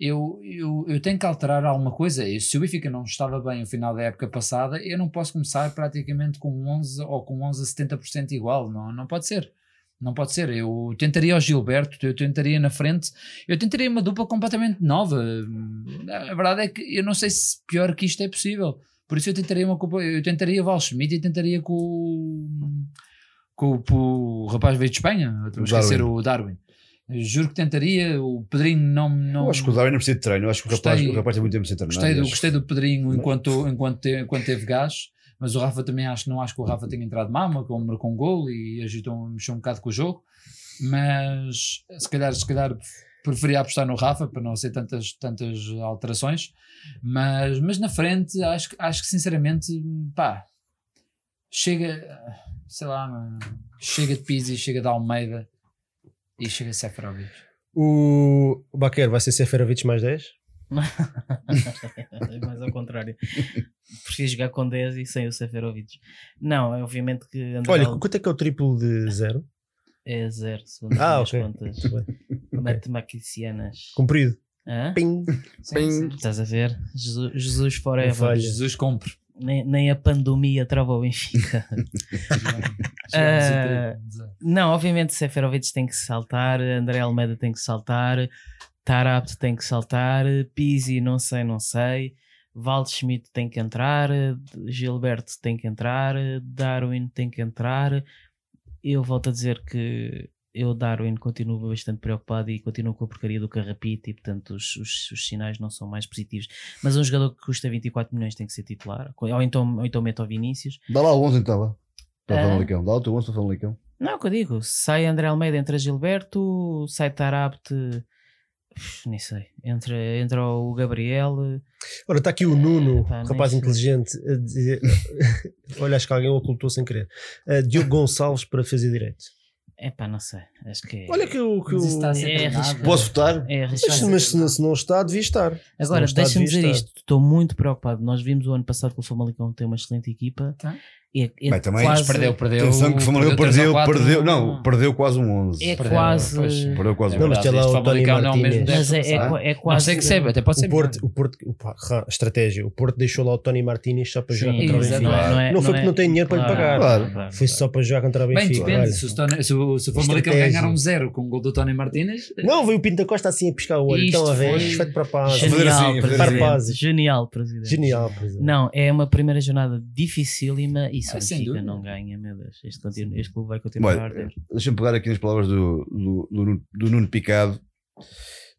eu, eu, eu tenho que alterar alguma coisa. E Se o Benfica não estava bem no final da época passada, eu não posso começar praticamente com 11 ou com 11 a 70% igual, não, não pode ser. Não pode ser. Eu tentaria o Gilberto, eu tentaria na frente, eu tentaria uma dupla completamente nova. A verdade é que eu não sei se pior que isto é possível. Por isso eu tentaria uma culpa, eu tentaria Val Schmidt e tentaria com, o- com, o- com o rapaz veio de Espanha, estou a esquecer o Darwin. Juro que tentaria, o Pedrinho não. não Eu acho que o Darwin não precisa de treino. Eu acho que o rapaz, Gostei- o rapaz tem muito tempo sem treinar. Gostei do, gostei do Pedrinho enquanto, enquanto, enquanto teve gás, mas o Rafa também acho, não acho que o Rafa tenha entrado mama, como marcou um gol e agitou, mexeu um bocado com o jogo, mas se calhar, se calhar preferia apostar no Rafa para não ser tantas, tantas alterações, mas, mas na frente acho, acho que sinceramente, pá, chega, sei lá, chega de Pizzi, chega de Almeida e chega Seferovic. O Baquer vai ser Seferovic mais 10? É mais ao contrário. Prefiro jogar com 10 e sem o Seferovic. Não, é obviamente que André Olha, quanto é que é o triplo de zero? é zero, segundo Ah, as ok. contas matematicianas. Comprido. Hã? Pim. Sim, Bem, sim. Estás a ver? Jesus, Jesus forever. Jesus compre. Nem, nem a pandemia trava o Benfica. Ah, Não, obviamente Seferovic tem que saltar, André Almeida tem que saltar, Tarabt tem que saltar, Pizzi não sei, não sei, Waldschmidt tem que entrar, Gilberto tem que entrar, Darwin tem que entrar. Eu volto a dizer que eu, Darwin, continuo bastante preocupado e continuo com a porcaria do Carrapito e portanto os, os, os sinais não são mais positivos. Mas um jogador que custa 24 milhões tem que ser titular, ou então, ou então mete ao Vinícius. Dá lá o 11 então, lá. Para Ah. Famalicão. Dá lá o teu 11 para Famalicão. Não, é o que eu digo. Sai André Almeida, entra Gilberto, sai Tarabt, uf, nem sei. Entra, entra o Gabriel. Ora, está aqui o Nuno, Pá, nem rapaz inteligente, a dizer. Olha, acho que alguém o ocultou sem querer. Uh, Diogo Gonçalves para defesa direito. É pá, não sei. Acho que é. Olha que o. Que o... ser É. Posso votar? É Mas, mas se, não- se não está, devia estar. Agora, deixa-me dizer estar. isto. Estou muito preocupado. Nós vimos o ano passado que o Famalicão tem uma excelente equipa. Tá. É, é Bem, também quase, Mas perdeu, perdeu. Atenção que o Famalicão perdeu, perdeu, no- não, perdeu quase um 11. É Perdeu, quase. pois. Perdeu quase um Não, mas 11. tem lá o Famalicão não é o mesmo. Mas é, é, qua- é Não quase. sei que sabe, até pode ser O Porto, o Porto, opa, ra- estratégia. O Porto deixou lá o Tony Martínez só para jogar Sim, contra o. Benfica. não, é, Não foi porque não tem dinheiro para lhe pagar. Claro. Foi só para jogar contra o Bem, Benfica. depende. olha. Se o, Tony, se o, se o Famalicão Estratégia. ganhar um zero com o gol do Tony Martínez, Não, veio o Pinto da Costa assim a piscar o olho. Então a ver, feito para paz. Genial, assim, presidente. assim. Genial, presidente. Genial, por exemplo. Não, é uma primeira jornada dificílima e se Ah, o sem Benfica dúvida. não ganha, meu Deus, este, continu- este clube vai continuar a Olha, arder. deixa-me pegar aqui nas palavras do, do, do, Nuno- do Nuno Picado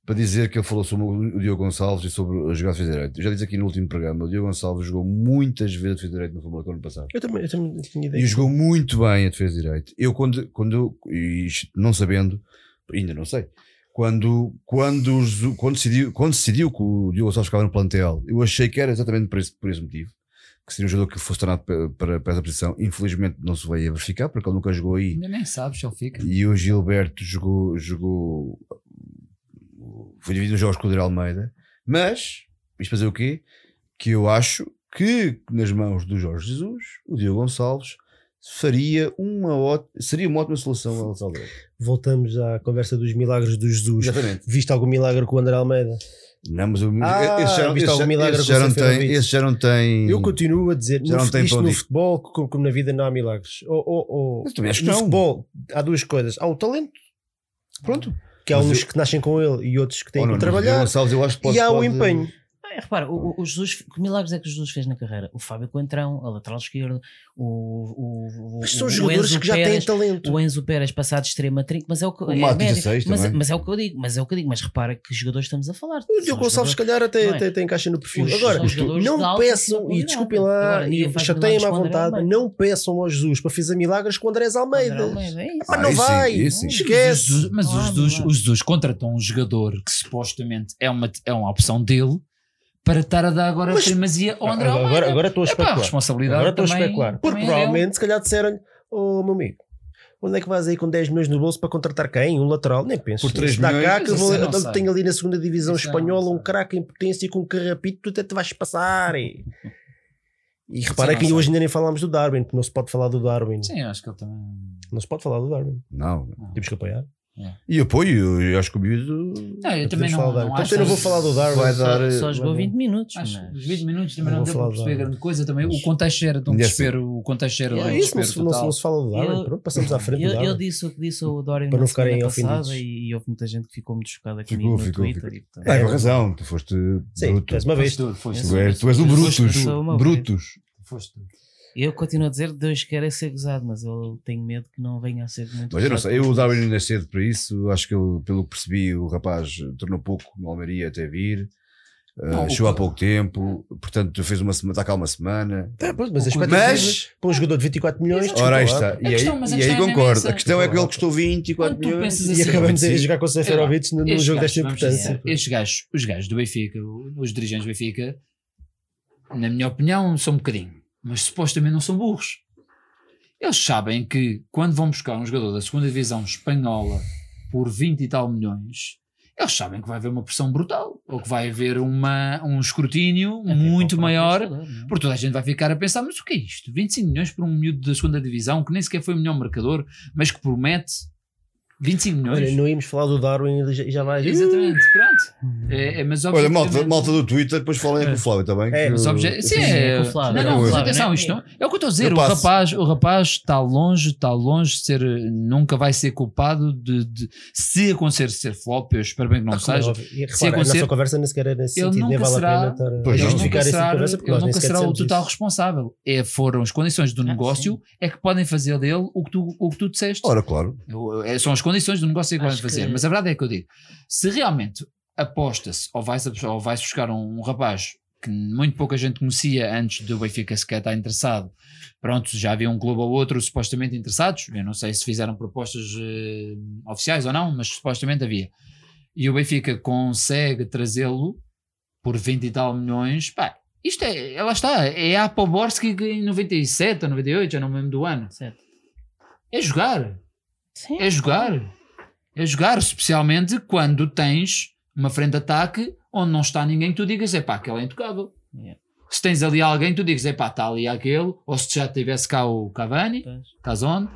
para dizer que ele falou sobre o Diogo Gonçalves e sobre a jogada de defesa direito. Eu já disse aqui no último programa, o Diogo Gonçalves jogou muitas vezes a defesa direito no Famalicão ano passado. Eu também, eu também tinha ideia. E jogou muito bem a defesa direito. Eu, quando, quando e não sabendo, ainda não sei, quando, quando, quando, decidiu, quando decidiu que o Diogo Gonçalves ficava no plantel, eu achei que era exatamente por esse, por esse motivo. Que seria um jogador que fosse tornado para, para, essa posição. Infelizmente não se veio a verificar, porque ele nunca jogou aí. ainda nem sabes se ele fica. E o Gilberto jogou, jogou foi dividido nos jogos com o Adriano Almeida, mas, isto fazer o quê? Que eu acho que nas mãos do Jorge Jesus, o Diogo Gonçalves faria uma ótima, seria uma ótima solução ao Salvador. Voltamos à conversa dos milagres do Jesus. Exatamente. Viste algum milagre com o André Almeida? Não, mas o, Ah, esse, já, esse, já, milagre esse já não tem, esse já não tem. Eu continuo a dizer, Já no, não tem isto no futebol, como, como na vida, não há milagres. Ou, ou, ou- Mas também acho que no futebol há duas coisas. Há o talento, Pronto. que há Mas uns eu- que nascem com ele e outros que têm Ou que trabalhar. Gonçalves, eu acho que pode, e há o empenho. É, repara, o, o- Jesus, que milagres é que o Jesus fez na carreira? O Fábio Coentrão, a lateral esquerdo, o, o, Mas são o jogadores Enzo que já Pérez, têm talento. O Enzo Pérez passado de extrema trinco, mas é o que O é médio. 16 mas, também. mas é o que eu digo, mas é o que eu digo, mas repara que jogadores estamos a falar. O Diogo Gonçalves, se calhar, até, é? até tem caixa no perfil. Os- Agora, não peçam, e desculpem lá, Agora, e faz chateiem-me à vontade, não peçam ao Jesus para fazer milagres com o Andrés Almeida. André Almeida, é. Mas Ah, não vai, esquece. Mas o Jesus, contratou um jogador que supostamente é uma, é uma opção dele para estar a dar agora Mas- a primazia ao André Almeida. Agora, agora estou a Epá, a especular. responsabilidade Agora estou a também- especular. Porque é provavelmente, se calhar, disseram-lhe: Oh, meu amigo, onde é que vais aí com 10 milhões no bolso para contratar quem? Um lateral? Nem penso. Por 3 Se dá cá milhões, que vou, não sei. tenho ali na segunda divisão Isso não espanhola um craque em potência com um carrapito, tu até te vais passar. E, e repara não que hoje ainda nem falámos do Darwin, porque não se pode falar do Darwin. Sim, acho que ele também. Não se pode falar do Darwin. Não. Temos que apoiar. E apoio, eu acho que o miúdo. Não, eu Podemos também não, não Portanto, acho. eu não vou falar do Darwin. Vai Só, dar, só jogou vai dar. 20 minutos. Acho mas- que os 20 minutos também Não não deu para perceber de- grande coisa. Também. O contexto era de um é desespero. O contexto era de É um É isso, não desespero se, não, fala do Darwin. Eu- Pronto, passamos à frente ele Darwin. disse o que disse o Dorian Para não ficarem passada e, houve muita gente que ficou muito chocada comigo no ficou, Twitter. ficou. Ah, com razão, tu foste Sim, és uma besta. tu, és, tu és o Brutus. Brutus. Foste. Eu continuo a dizer Deus quer é ser gozado, mas eu tenho medo que não venha a ser muito Mas eu não sei, eu Darwin isso. ainda é cedo para isso. Acho que ele, pelo que percebi, o rapaz tornou pouco no Almeria até vir. Uh, Não, chegou há que- pouco tempo, portanto fez uma semana, está cá uma semana. Tá, pois, mas que- Mas- para um jogador de 24 milhões. Exato. Ora, aí está. E aí, questão- e aí é concordo. A questão é que ele custou 24 Quando tu milhões. pensas E assim, acabamos de 25. jogar com o Seferovic num Estes jogo gajos, desta importância. Estes gajos, os gajos do Benfica, os dirigentes do Benfica, na minha opinião, são um bocadinho, mas supostamente não são burros. Eles sabem que quando vão buscar um jogador da segunda divisão espanhola por 20 e tal milhões, eles sabem que vai haver uma pressão brutal, ou que vai haver uma, um escrutínio Até muito para o próprio maior, é? porque toda a gente vai ficar a pensar, mas o que é isto? 25 milhões por um miúdo da segunda divisão, que nem sequer foi o melhor marcador, mas que promete 25 milhões. Olha, não íamos falar do Darwin e já- vai. Exatamente, pronto. É, é, mas Olha, malta, malta do Twitter, depois falem com o Flávio, está bem? É, mas obje... Sim, é... com o Flávio, Não, não, atenção, isto não... é o que eu estou a dizer. O rapaz, o rapaz está longe, está longe de ser, nunca vai ser culpado de, de- se acontecer ser flop, eu espero bem que não Ah, é seja. E repara, Se a acontecer- nossa conversa nem sequer é nesse Ele sentido, nem nunca vale será- a pena estar Pois a justificar nunca essa será, conversa porque ele nem nunca será o total isso. responsável. É, foram as condições do Ah, negócio é que podem fazer dele o que tu, o que tu disseste. Ora, claro. Eu- é- São as condições do negócio que Acho podem fazer. que- Mas a verdade é que eu digo: se realmente aposta-se ou vais, ou vais buscar um, um rapaz que muito pouca gente conhecia antes do Benfica sequer estar interessado, pronto, já havia um clube ou outro supostamente interessados. Eu não sei se fizeram propostas eh, oficiais ou não, mas supostamente havia. E o Benfica consegue trazê-lo por 20 e tal milhões. Pá, isto é, ela está, é a Poborski em 97 ou 98, já não me lembro do ano. Certo. É jogar. Sim. É jogar. É jogar, especialmente quando tens uma frente de ataque onde não está ninguém que tu digas, é pá, aquele é intocável. Yeah. Se tens ali alguém, tu digas, é pá, está ali aquele, ou se já tivesse cá o Cavani, Pois. estás onde?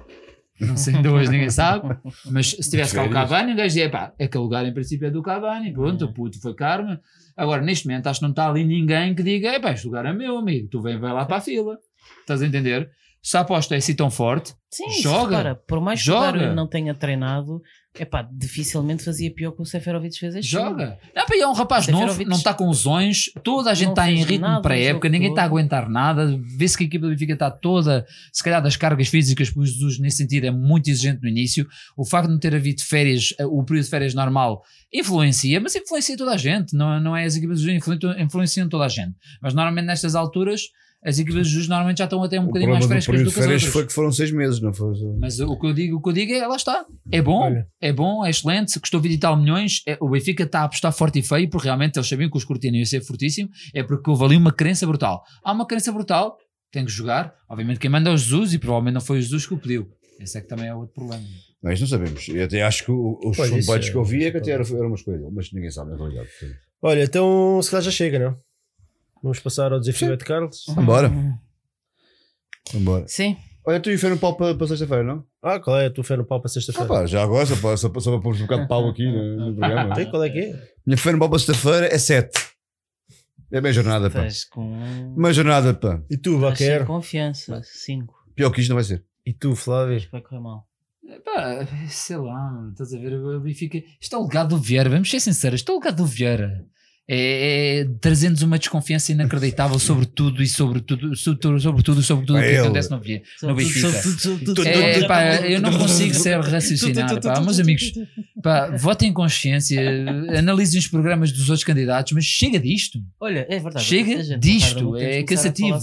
Não sei, ainda hoje ninguém sabe, mas se tivesse cá o. Cavani, o gajo dizia, pá, aquele lugar em princípio é do Cavani, pronto, Yeah. puto foi Carmen. Agora, neste momento, acho que não está ali ninguém que diga, é pá, este lugar é meu, amigo, tu vem, vai lá para a fila. Estás a entender? Se a aposta é assim tão forte, Sim, Joga. repara, por mais que Joga. o não tenha treinado, epá, dificilmente fazia pior que o Seferovic fez este jogo. Joga. Não, pá, é um rapaz novo, não está com lesões, toda a gente está em ritmo nada para a no época, jogo ninguém está a aguentar nada. Vê-se que a equipa do Benfica está toda, se calhar das cargas físicas, porque o Jesus nesse sentido é muito exigente no início. O facto de não ter havido férias, eh, o período de férias normal, influencia, mas influencia toda a gente. Não, não é as equipas do influenciam toda a gente. Mas normalmente nestas alturas, as equipas do Jesus normalmente já estão até um O bocadinho mais do frescas do de que as outras. foi que foram seis meses, não foi? Mas o que eu digo, o que eu digo é, lá está. É bom, Olha. é bom, é excelente. Custou 20 e tal milhões. É, o Benfica está a apostar forte e feio, porque realmente eles sabiam que o escrutínio ia ser fortíssimo. É porque houve ali uma crença brutal. Há uma crença brutal, tem que jogar. Obviamente quem manda é o Jesus e provavelmente não foi o Jesus que o pediu. Esse é que também é outro problema. Isto não sabemos. Eu até acho que os isso soundbites é- que eu vi é que até é era, era uma escolha dele, mas ninguém sabe na realidade. Olha, então se calhar já chega, não? Vamos passar ao desafio de Carlos. Vambora. Vambora. Sim. Olha, tu e o no pau para, para sexta-feira, não? Ah, qual é a tua fé no pau para Ah, sexta-feira? pá, já agora, só para, só para, só para pôr um bocado de pau aqui no, no programa. Tem, qual é que é? Minha fé no pau para sexta-feira é 7. É bem jornada, pá. Estás com. Uma jornada, pá. E tu, Baquer? confiança. 5. Pior que isto não vai ser. E tu, Flávio? Vai correr mal. Pá, sei lá, estás a ver? O Benfica. Isto é o legado do Vieira, vamos ser sinceros, isto é o legado do Vieira. É, é trazendo-nos uma desconfiança inacreditável sobre tudo e sobre tudo, sobre, sobre tudo, sobre tudo o que acontece no, no Benfica. É, pá, eu não consigo ser raciocinar. Pá, meus amigos, pá, votem em consciência, analisem os programas dos outros candidatos, mas chega disto. Olha, é verdade. Chega disto, é cansativo.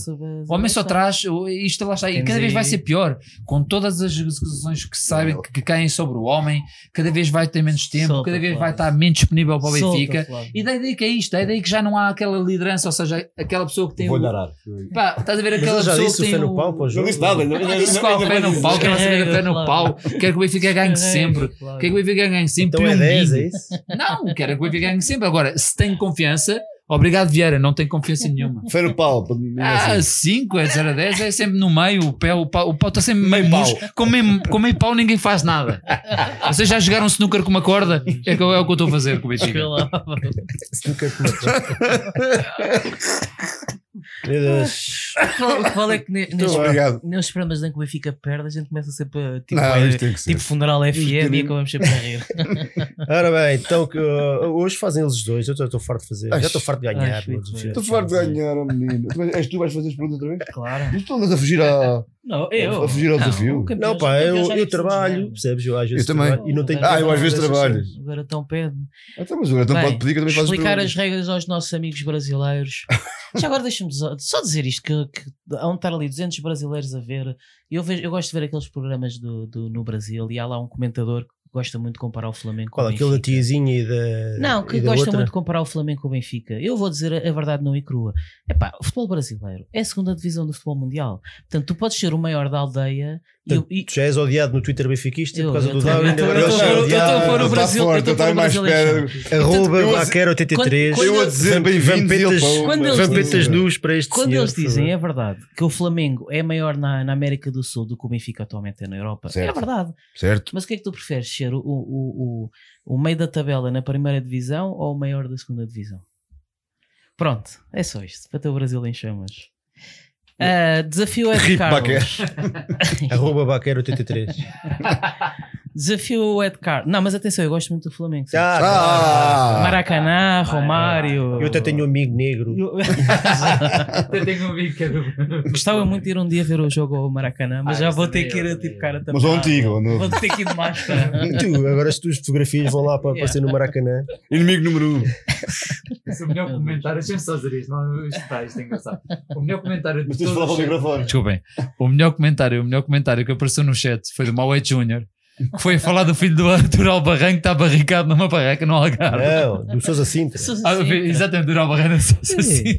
O homem só traz, isto lá está, e cada vez vai ser pior, com todas as acusações que sabem que, que caem sobre o homem, cada vez vai ter menos tempo, cada vez vai estar menos disponível para o Benfica. E da ideia que é isto, a ideia que já não há aquela liderança, ou seja, aquela pessoa que tem o. ar. Pá, estás a ver aquela pessoa disse que o tem fé no o- pau para o jogo. Não disse qual fé no pau, quer saber a fé no pau, quer que o Benfica ganhe sempre, quer que o Benfica ganhe sempre Então é um 10, é isso? Não, quero que o Benfica ganhe sempre. Agora, se tem confiança, obrigado Vieira, não tem confiança nenhuma. No pau. para mim é Ah, assim. 5 é 0 a 10, é sempre no meio, o pé, o pau, o pau está sempre meio Meio murcho. Com meio, com meio pau ninguém faz nada. Vocês já jogaram snooker com uma corda? É, que, é o que eu estou a fazer com o Benfica. Snooker com uma Meu Deus. O que vale é que ne- nestes, Obrigado. nestes programas em que o Benfica perde, a gente começa sempre a tipo, Não, é, que ser. tipo funeral FM e acabamos sempre a rir. Ora bem, então que, uh, hoje fazem eles dois. Eu estou farto de fazer. Ai, Já estou farto de ganhar. ai, bem. Estou farto de ganhar, oh menino. Tu vais- És tu que vais fazer as perguntas outra vez? Claro. Mas tu andas a fugir a. Não, eu. A fugir ao Não, desafio. o campeão- Não, pá, o eu, eu trabalho, percebes? Eu às vezes Eu também. trabalho E não tenho Ah, eu às vezes trabalho. coisas. Agora tão pede. Então, mas agora não Bem, pode pedir que eu também faço as explicar as regras aos nossos amigos brasileiros. Já agora deixa-me só só dizer isto: que, que há um estar ali 200 brasileiros a ver. Eu, vejo, eu gosto de ver aqueles programas do, do- no Brasil e há lá um comentador que gosta muito de comparar o Flamengo com Qual? o Aquele da Benfica. tiazinha e da. Não, que gosta outra? muito de comparar o Flamengo com o Benfica. Eu vou dizer a, a verdade não e crua. Epá, o futebol brasileiro é a segunda divisão do futebol mundial. Portanto, tu podes ser o maior da aldeia e, Portanto, e- Tu já és odiado no Twitter benfiquista Eu- por causa eu do Darwin. eu eu eu tô a pôr o Está Brasil- eu o mais espera. Arroba Eu- Baquer83. quando- Eu a dizer bem-vindos Vampetas, nus para este quando eles dizem é verdade que o Flamengo é maior na, na América do Sul do que o Benfica atualmente é na Europa, é verdade. Certo? Mas o que é que tu preferes ser? O, o, o, o, o meio da tabela na primeira divisão ou o maior da segunda divisão? Pronto, é só isto. Para ter o Brasil em chamas. Ah, desafio é de Rip Carlos. Arroba Baquer83. Desafio é de Carlos. Não, mas atenção, eu gosto muito do Flamengo. sim. Ah, Ah! Maracanã, Romário. eu até tenho um amigo negro. Eu- Eu tenho um amigo que é do. Gostava muito de ir um dia ver o jogo ao Maracanã, mas Ah, já isso vou também ter que eu, ir também tipo eu. cara Mas o antigo, o novo. Vou ter que ir de máscara. E tu, agora as tuas fotografias vão lá para aparecer no Maracanã. Inimigo número um. Esse é o melhor comentário. Deixa-me só dizer isto, não, isto está, isto é engraçado. O melhor comentário de Mas tens de falar para o todos- microfone. Desculpem. O melhor comentário, o melhor comentário que apareceu no chat foi do Maué Júnior, que foi falar do filho do Arthur Albarranco que está barricado numa barraca no Algarve. Não, do Sousa Sintra. Ah, exatamente, do Albarranco assim,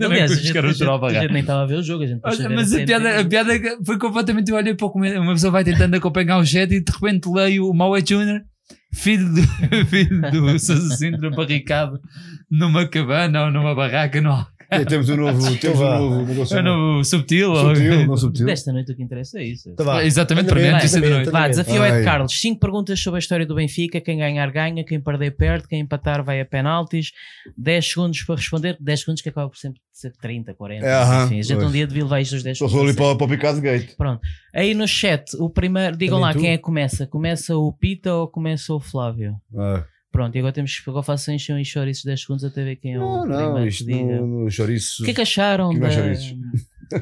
Aliás, a gente, a gente- a gente nem estava a ver o jogo, a gente Olha, Mas a piada, a piada que foi completamente. Eu olhei para o comentário, uma pessoa vai tentando acompanhar o chat e de repente leio o Maué Júnior, filho do, filho do Sousa Sintra, barricado numa cabana ou numa barraca. Não, É, Temos um novo. Temos um novo negócio. é no subtil. ou- Subtil, não subtil. Desta noite o que interessa é isso. Vá. Exatamente, para mim, Andamento, notícia da noite. Vá, desafio é de Carlos. 5 perguntas sobre a história do Benfica. Quem ganhar, ganha. Quem perder, perde. Quem empatar, vai a penaltis. 10 segundos para responder. 10 segundos que acaba por sempre ser 30, 40. É, aham, enfim, a gente um pois. dia devia levar isto os 10 Só segundos. sou ali para, para o Picado Gate. Pronto. Aí no chat, o primeiro, digam Também lá tu? quem é que começa. Começa o Pita ou começa o Flávio? Ah. Pronto, e agora temos que agora faço encher e chouriços 10 segundos até ver quem é Não, o não, primeiro isto no, no chouriço. O que é que acharam Que da?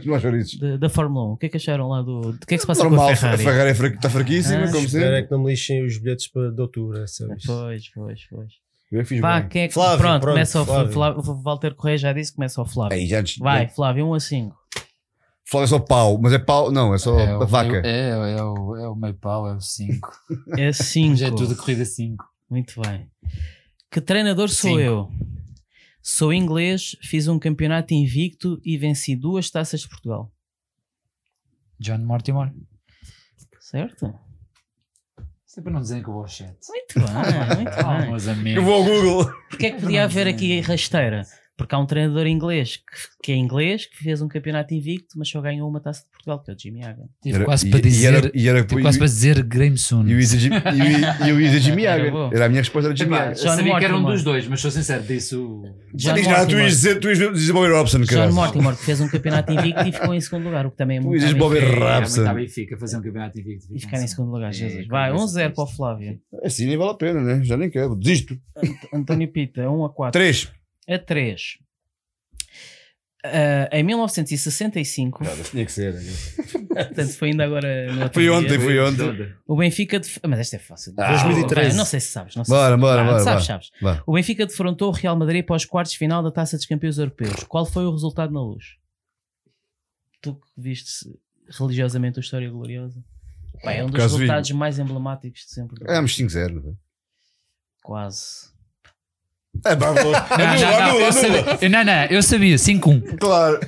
Não da, da Fórmula 1? O que é que acharam lá do. O que é que se passa Normal, com a a Ferrari? Ferrari é está fraquíssima, Ah, como Espero é sempre. que não me lixem os bilhetes para de outubro. É isto. Pois, pois, pois. Eu fiz Vá, bem. quem é que. Flávio, pronto, pronto, começa o Flávio. Flávio. O Walter Correia já disse, começa o Flávio. Aí, já antes. Vai, Flávio, 1 a 5. Fala só pau, mas é pau, não, é só É, a o vaca. meio- é, é, o, é o meio pau, é o 5. É 5. Já é tudo corrida 5. Muito bem. Que treinador sou Cinco. eu? Sou inglês, fiz um campeonato invicto e venci duas taças de Portugal. John Mortimer. Certo? Isto é não dizerem que eu vou ao chat. Muito bem, muito bem. meus Eu amigos. vou ao Google. Porquê é que podia haver aqui rasteira? Porque há um treinador inglês que, que é inglês, que fez um campeonato invicto, mas só ganhou uma taça de Portugal, que é o Jimmy Hagan. Tive Era- quase e- para e dizer. era- e era- e- quase para dizer Graham Soon. E eu ia e e Jimmy Era Hagan. Era a minha resposta, era Jimmy Hagan. John sabia que era um Mortimer. dos dois, mas sou sincero, disse o. John Diz nada, tu Mortimer. ias dizer, tu ias dizer Bobby Robson, John cara. Mortimer, que fez um campeonato invicto e ficou em segundo lugar, o que também é muito dizes bem. Bobby É, é Robson. muito à Benfica fazer um campeonato invicto. E ficar em segundo lugar, É, Jesus. com Vai, esse 1-0 para o. Flávio. Assim nem vale a pena, né? Já nem quero. Desisto. António Pita, 1 a 4. 3. A 3. Ah, em 1965, tinha que ser. portanto foi ainda agora no outro Foi dia, ontem, foi ontem. O Benfica. def- Mas esta é fácil. Ah, 2013. Vai, não sei se sabes. Não sei Bora, se... bora, Ah, bora, Sabes, bora. sabes. Vá. O Benfica defrontou o Real Madrid para os quartos de final da Taça dos Campeões Europeus. Qual foi o resultado na luz? Tu que viste religiosamente a História Gloriosa? Pá, é um dos Caso resultados mais emblemáticos de sempre. Éramos 5-0. não foi? Quase. É, Não, não, não, sabia, não, não, eu sabia, 5-1. Claro.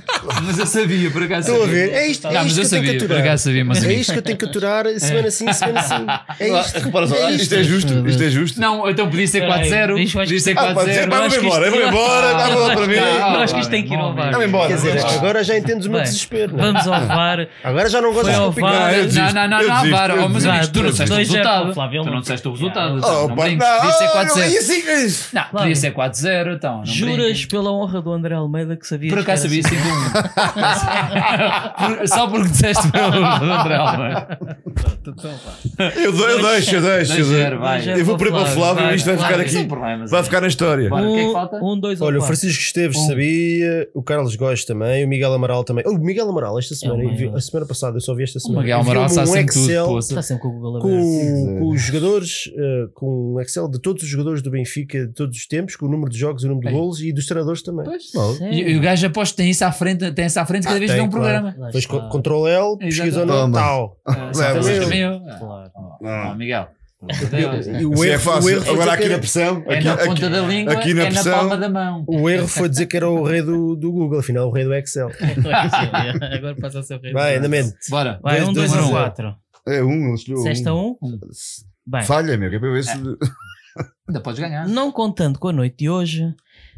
Mas eu sabia, por acaso. Estou a sabia. ver. É isto, é Não, isto que eu tenho que sabia, por aturar. acaso sabia, mas É isto que eu tenho que aturar semana sim, semana sim. É isto. Repara só, É isto é justo, isto é justo. Não, então podia ser Espera aí, 4-0. bicho, acho Podia ser Ah, pode ser, 4-0. vamos acho que embora, vamos embora, dá bola para mim. Eu acho que isto tem que ir ao VAR. Vamos embora. Quer dizer, agora já entendes o meu desespero. não é? Vamos ao VAR. Agora já não gosto de desisto, Não, não, não, não, VAR. Oh, mas amigos, tu não disseste o resultado. Tu ele não não- disseste o resultado. Oh, Não brinques. não, Podia ser não, 4-0. e assim, é isso. Ser 4-0, então. não Juras pela honra do André Almeida que sabia Por acaso sabia 5-1. Por- Só porque disseste pelo André Almeida. Eu dou- eu deixo, eu deixo. eu 2-0, dou. vai. Eu vou para o Flávio e isto vai ficar aqui. problemas. Vai ficar na história. O é? Um, dois ou Olha, o. Francisco Esteves sabia, o Carlos Góes também, o Miguel Amaral também. Oh, o Miguel Amaral, esta semana, É o eu maior. a semana passada, eu só vi esta O semana. Miguel Amaral está sempre tudo. Está sempre com o Google com, os jogadores, eh, com um Excel de todos os jogadores do Benfica de todos os tempos, com o número de jogos, o número de golos e dos treinadores também. E, o gajo aposto tem isso à frente, tem isso à frente cada Ah, vez que vê um programa. Depois está. co- Ctrl L, pesquisa o nome, Toma. tal. Ah, Leva. também Também eu. Claro. Ah, Não, Miguel. Deus. E o é erro, o fácil. erro foi Agora dizer aqui que na era- pressão. É aqui- na aqui- ponta da língua, aqui na é na pressão. palma da mão. o erro foi dizer que era o rei do, do Google, afinal, o rei do Excel. Agora passa a ser o rei. Vai, andamento. Bora. Vai, um, Dois, dois dois, ou um. quatro. É um, ele escolheu Sexta um. um. Bem, Falha, meu, que é para ver se. Ainda podes ganhar. não contando com a noite de hoje,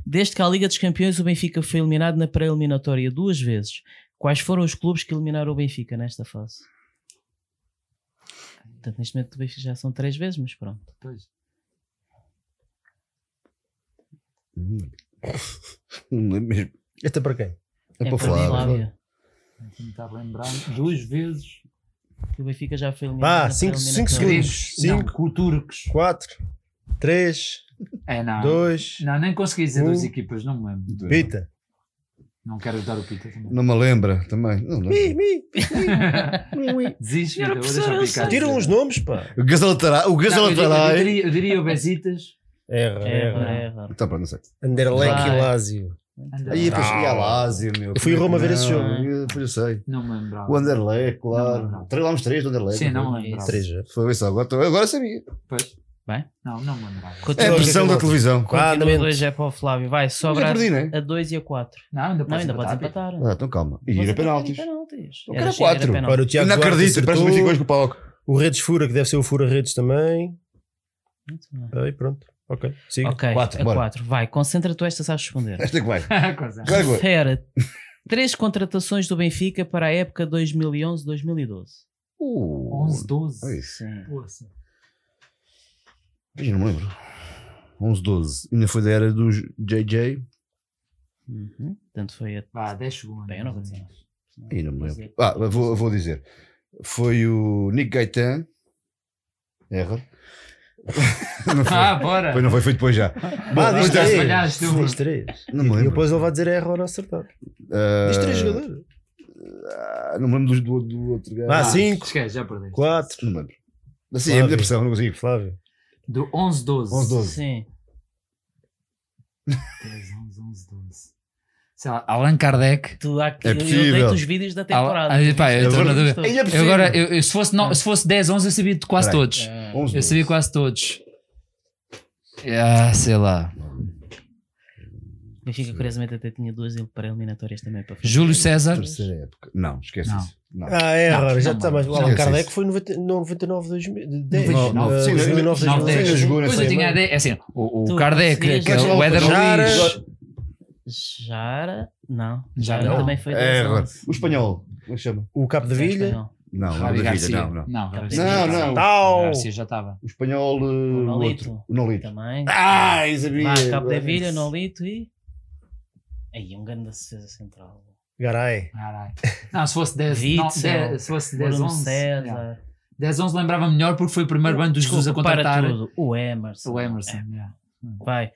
desde que a Liga dos Campeões o Benfica foi eliminado na pré-eliminatória duas vezes, quais foram os clubes que eliminaram o Benfica nesta fase? Portanto, neste momento o Benfica já são três vezes, mas pronto. Pois. Não lembro mesmo. Até para quem? É É para para falar. Flávia, Tentar lembrar duas vezes. que o Benfica já foi eliminado. Na 5 pré-eliminatória. segundos. Não, 5, com turcos. 4, 3, É, não. 2, Não, nem consegui dizer Um. duas equipas, não me lembro. pita. Não quero dar o Pita também. Não me lembra também. Não Mi, lembro. mi. Desiste, Pita, vou deixar picar. Tiram uns nomes, pá. O Gazalatarai. O Não, eu, diria, eu, Gazalatarai. diria, eu diria o Besitas. Erra, Erra, erra. erra. Então, pronto, não sei. Anderlecht e. Lazio. Aí depois ia a Lazio, meu. Eu fui a Roma ver esse jogo. eu- Depois eu sei. Não me lembrava. O Anderlecht, claro. Três lá uns três do Anderlecht. Sim, não me lembrava. 3 já. Foi isso, agora, agora sabia. Pois. Vai? Não, não lembrava. É a pressão da televisão. Ah, continua andamento. dois é para o Flávio. Vai, sobra né? a 2 e a 4. Não, ainda Não, podes ainda podes empatar. Ah, então calma. E gira empatar em penaltis. Eu quero chegar a quatro. penaltis. Ora, o Tiago Eu não Duarte acredito, parece que acertou. ficou hoje com o palco. O Redes Fura, que deve ser o Fura Redes também. Muito bem. Aí, pronto. Ok, siga. Ok, Quatro, a bora. 4. Vai, concentra-te, esta sabes responder. Esta é que vai. Fera, três contratações do Benfica para a época 2011-2012. Uh, 11, 12. é isso. Sim. Ih, não me lembro. 11, 12. Ainda foi da era dos JJ. Uhum. Portanto, foi a. Vá, 10 segundos. Bem, eu não vou dizer. Ih, não me lembro. é- Ah, vou, vou dizer. Foi o Nick Gaetan. Erra. foi. Ah, bora. Foi, não foi, foi depois já. Ah, diz então, três. Diz três. Não me E lembro. depois ele vai dizer erro ou não acertar. Ah, Diz três jogadores. ah, não me lembro do, do, do outro gajo. Ah, cinco. Esquece, já perdeste. 4. Não me lembro. Assim, é Flávio. muita pressão, não consigo. Flávio. Do 11, 12. 11, 12. Sim. 10, 11, 11, 12. Sei lá, Allan Kardec. Tu há que, É eu possível. deito os vídeos da temporada. Ah, pá, eu estou na dúvida. Ainda é Eu agora, eu, eu- se, fosse, não, se fosse 10, 11, eu sabia de quase Peraí. todos. Ah, 11, Eu 12. sabia quase todos. Ah, sei lá. O Benfica, curiosamente, até tinha duas para-eliminatórias também para fazer. Júlio César. Terceira época. Não, esquece Não. isso. Não. Ah, é, Não, agora já está mais. O Allan Kardec foi em 90 99, 2010. Não, não, eh, sim, 2009, não, 2010. sim, jogou nessa Pois eu tinha a semana. ideia, é assim, o, o Kardec, é o Éder Jara- Luís. Jara? Não. Já Jara não. também foi É, 10, agora. 11. O espanhol. Como é chama? O Cabo da Vilha. Não, não, Garcia. Não, não. Não, Não, não. Tal. Garcia já estava. O espanhol. uh, o Nolito. outro. O Nolito. Também. Ai, sabia. Vá, Cabo da Vilha, Nolito e. Aí, um grande defesa central. Garay. Não, se fosse 10, não, Witzel, 10 se fosse 10, Bruno 11. César. yeah. 10, 11 lembrava melhor porque foi o primeiro bando dos Jesus a contratar tudo. O Emerson. o Emerson. É, yeah. Vai.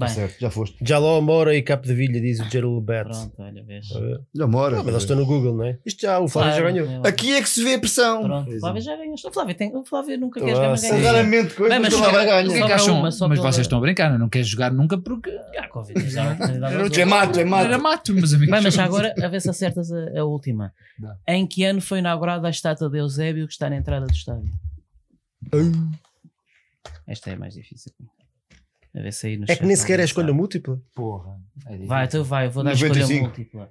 Tá Bem, certo, já foste. Jaló, Mora e Cabo da Vilha, diz o Gerald Bet. pronto, olha, vês. Já mora. Ah, mas eles estão no Google, não é? Isto já, o Flávio já Claro, ganhou. é, Aqui é que se vê a pressão. Pronto, é. Flávio já ganhou. O Flávio, tem, o Flávio nunca quer Ah, jogar, mas sim. ganha. Raramente coisa, Bem, mas mas O que é ganhar. que Sobra acham? uma só mas pela- vocês estão a brincar, não queres jogar nunca porque Ah, Covid, a ver. É mato, é mato. era mato, meus amigos. Bem, mas já agora, a ver se acertas a, a última. Dá. Em que ano foi inaugurada a estátua de Eusébio que está na entrada do estádio? Esta é mais difícil. A ver se aí no É que nem sequer é escolha múltipla. Porra. é. Vai, então vai, eu vou dar a escolha 95. múltipla.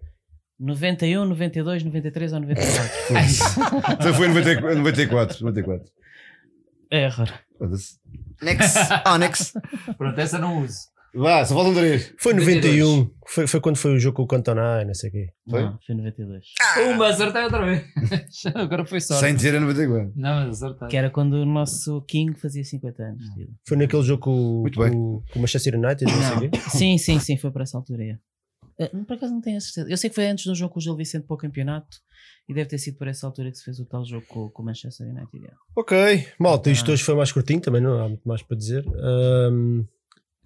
91, 92, 93 ou 94? Então foi em 94. 94. 94. Error. Next. Ah, next. Pronto, essa não uso. Vá, só faltam três. Foi 92. 91. Foi, foi quando foi o jogo com o Cantona, não sei o quê. Foi? Não, foi 92. Uma, acertei outra vez. Agora foi sorte. Sem dizer a 94. Não, mas acertei. Que era quando o nosso King fazia 50 anos. tio. Foi naquele jogo com, o- Muito bem. com, com o Manchester United, não sei o quê. Sim, sim, sim, foi para essa altura. é. Eh, Por acaso não tenho a certeza. Eu sei que foi antes do jogo com o Gil Vicente para o campeonato e deve ter sido por essa altura que se fez o tal jogo com, com o Manchester United. é. Ok, malta, isto Ah. hoje foi mais curtinho, também não há muito mais para dizer. Foi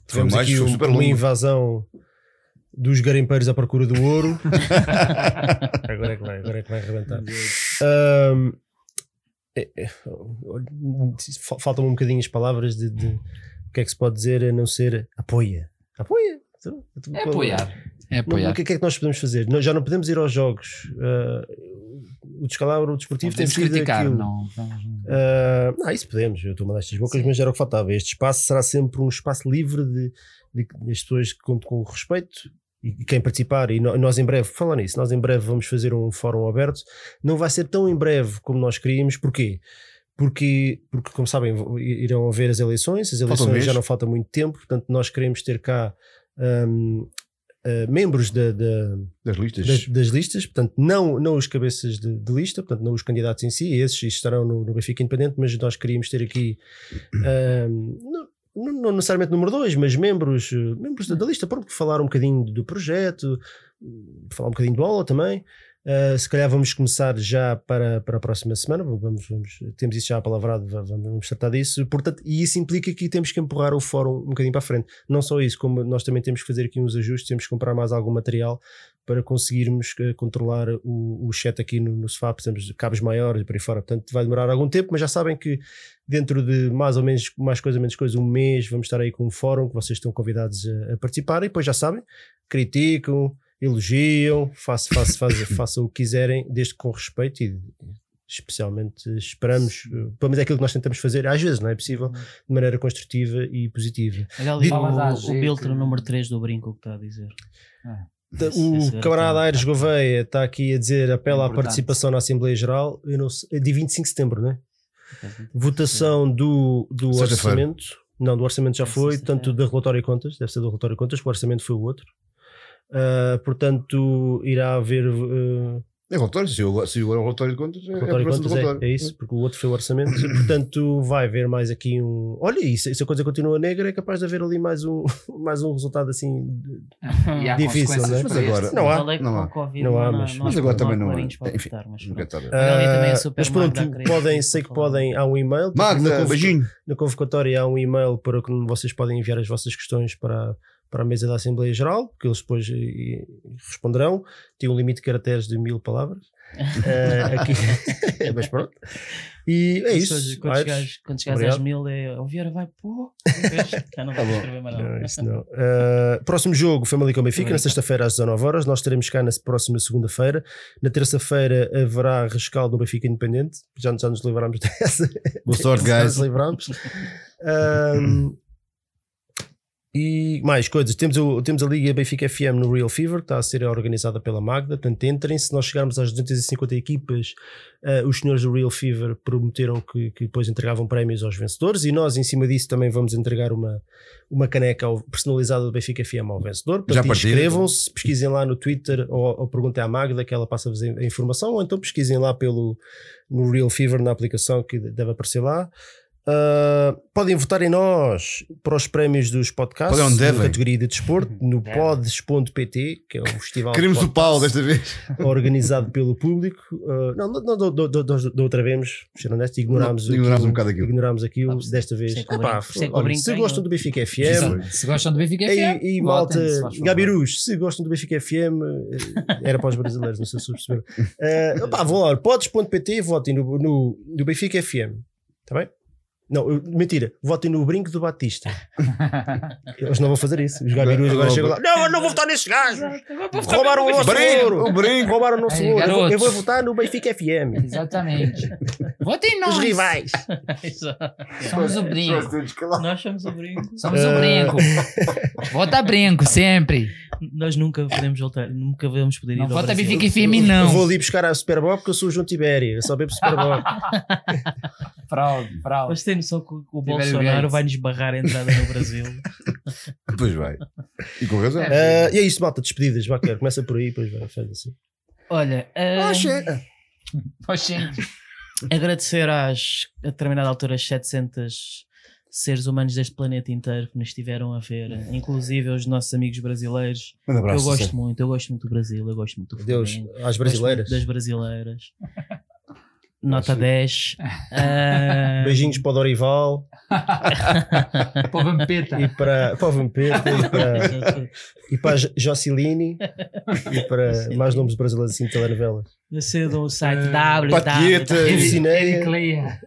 tivemos mais, aqui um- uma longo. invasão dos garimpeiros à procura do ouro. agora é que vai, agora é que vai arrebentar. Ahm, é- é, fal- Faltam-me um bocadinho as palavras de, de o que é que se pode dizer a não ser apoia. Apoia. Então, É apoiar. É apoiar. o que é que é que nós podemos fazer? Nós já não podemos ir aos jogos. Ah, o descalabro desportivo tem sido criticar, aquilo. não. não- Ah, não, isso podemos, eu estou a mandar estas bocas, mas era o que faltava. Este espaço será sempre um espaço livre de, de, das pessoas que contam com respeito e quem participar. E no- nós em breve, falando nisso, nós em breve vamos fazer um fórum aberto. Não vai ser tão em breve como nós queríamos, porquê? Porque, porque como sabem, irão haver as eleições, as eleições já não falta muito tempo, portanto, nós queremos ter cá ahm, ah, membros da- da, Das listas. das, das listas, portanto, não, não os cabeças de, de lista, portanto, não os candidatos em si, esses estarão no, no Benfica Independente, mas nós queríamos ter aqui, ahm, não, não- necessariamente número dois, mas membros, eh, membros da, da lista, pronto, que falar um bocadinho do projeto, falar um bocadinho de bola também. Uh, se calhar vamos começar já para, para a próxima semana, vamos, vamos, temos isso já apalavrado, va- vamos, vamos tratar disso. Portanto, e isso implica que temos que empurrar o fórum um bocadinho para a frente. Não só isso, como nós também temos que fazer aqui uns ajustes, temos que comprar mais algum material para conseguirmos eh, controlar o, o chat aqui no, no precisamos de cabos maiores e por aí fora. Portanto, vai demorar algum tempo, mas já sabem que dentro de mais ou menos, mais coisa, menos coisa, um mês, vamos estar aí com um fórum que vocês estão convidados a, a participar e depois já sabem, criticam, elogiam, façam, façam, façam, façam o que quiserem, desde com respeito e especialmente esperamos, eh, pelo menos é aquilo que nós tentamos fazer, às vezes não é possível, de maneira construtiva e positiva. Olha ali o, o número 3 do brinco o que está a dizer. Esse- O esse camarada tão- Aires Gouveia está aqui a dizer apela à participação na Assembleia Geral, eu não sei, é de 25 de setembro, não é? Votação do, do orçamento. Não, do orçamento já É foi, tanto do relatório de contas, deve ser do relatório de contas, que o orçamento foi o outro. Ah, portanto, irá haver uh, É relatório, se agora o relatório de contas, é, é relatório de aprovação do contas, relatório. é, é isso, porque o outro foi o orçamento. portanto, vai haver mais aqui um. Olha, e se, se a coisa continua negra, é capaz de haver ali mais um, mais um resultado assim. de- E há Difícil, não é? Mas agora-. Não há. Não com há. o Covid Não há, mas- Mas agora também não. para Enfim, votar, mas nunca está é Ah, mas pronto, podem, sei que podem, há um e-mail. Magda, beijinho. Na convocatória há um e-mail para que vocês podem enviar as vossas questões para, para a mesa da Assembleia Geral, que eles depois eh, responderão. Tem um limite de caracteres de mil palavras. Eh, aqui. Mas pronto. E é isso. seja, Quando chegares, quando chegares às mil, é, o Vieira vai pô. Já não Tá vais bom. escrever mais Não, nada. não. Uh, próximo jogo, Famalicão Benfica, na sexta-feira às 19 horas. Nós estaremos cá na próxima segunda-feira. Na terça-feira haverá rescaldo no Benfica Independente. Já, já nos livramos dessa. Boa sorte, Já guys. nos livramos. Um, E mais coisas, temos, o, temos a Liga Benfica FM no Real Fever, que está a ser organizada pela Magda, portanto entrem, se nós chegarmos às 250 equipas, uh, os senhores do Real Fever prometeram que, que, depois entregavam prémios aos vencedores e nós em cima disso também vamos entregar uma, uma caneca personalizada do Benfica FM ao vencedor, portanto inscrevam-se, pesquisem lá no Twitter ou, ou perguntem à Magda que ela passa-vos a informação, ou então pesquisem lá pelo, no Real Fever na aplicação que deve aparecer lá. Uh, podem votar em nós para os prémios dos podcasts na categoria de desporto no pods.pt, que é um festival Queremos o pau desta vez organizado pelo público. Uh, não, não, não, da outra vez, ser honesto, ignorámos, não, ignorámos aquilo, um bocado aquilo. Ignorámos aquilo ah, desta vez. Epá, se, olha, se gostam do Benfica FM, Exato. se gostam do Benfica FM, e, e malta, Gabirus, se gostam do Benfica FM, eh, era para os brasileiros, não sei se perceberam. Uh, pá, vão lá, pods.pt, votem no, no, no Benfica FM, está bem? Não, mentira, votem no brinco do Batista. Eles não vão fazer isso. Os gabirus agora chegam lá. Não, eu não vou votar nesses gajos. Roubaram o nosso ouro. O brinco. Roubaram o nosso ouro. Eu, eu vou votar no Benfica FM. Exatamente. Votem nós. Os rivais. somos o brinco. Nós somos o brinco. Somos o brinco. Vota brinco, sempre. Nós nunca podemos voltar, nunca vamos poder ir não vota. Benfica FM, não. Eu vou ali buscar a Superboc porque eu sou o João Tibério. Eu só bebo Superboc. fraude, fraude. Noção que o Bolsonaro vai-nos barrar a entrada no Brasil. pois vai. E com razão. Uh, e é isso, malta, despedidas. Vá, quero. Começa por aí, depois vai, faz assim. Olha. Uh... Oh, chega. Agradecer às, a determinada altura, as 700 seres humanos deste planeta inteiro que nos estiveram a ver, inclusive os nossos amigos brasileiros. Um abraço, eu gosto sim. muito, eu gosto muito do Brasil, eu gosto muito do Deus, Flamengo, às brasileiras. das brasileiras. Nota 10. Uh... Beijinhos para o Dorival. para o Vampeta. E para, para o Vampeta. E para, e para a Jocilini. E para mais nomes brasileiros assim de telenovelas. Você do site Uh, www. Patieta. Edicineia. Edicleia.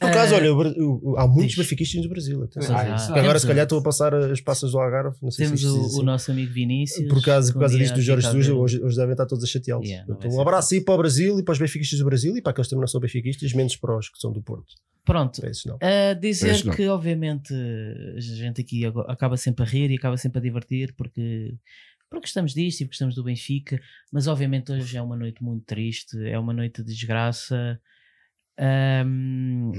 Por acaso, Ah, olha, o o- há muitos benfiquistas no Brasil. atenção. Ah, isso. Agora, se calhar, estou a passar as passas do Algarve. Não sei Temos se o, o assim. nosse amigo Vinícius. Por causa, por causa disto do Jorge Jesus, hoje, hoje devem estar todos a chateá-los. Yeah, então, um abraço aí para o Brasil e para os benfiquistas do Brasil e para aqueles que também não são benfiquistas, menos para os que são do Porto. Pronto, não. a dizer que obviamente a gente aqui acaba sempre a rir e acaba sempre a divertir porque, porque gostamos disto e porque gostamos do Benfica, mas obviamente hoje é uma noite muito triste, é uma noite de desgraça. Ahm,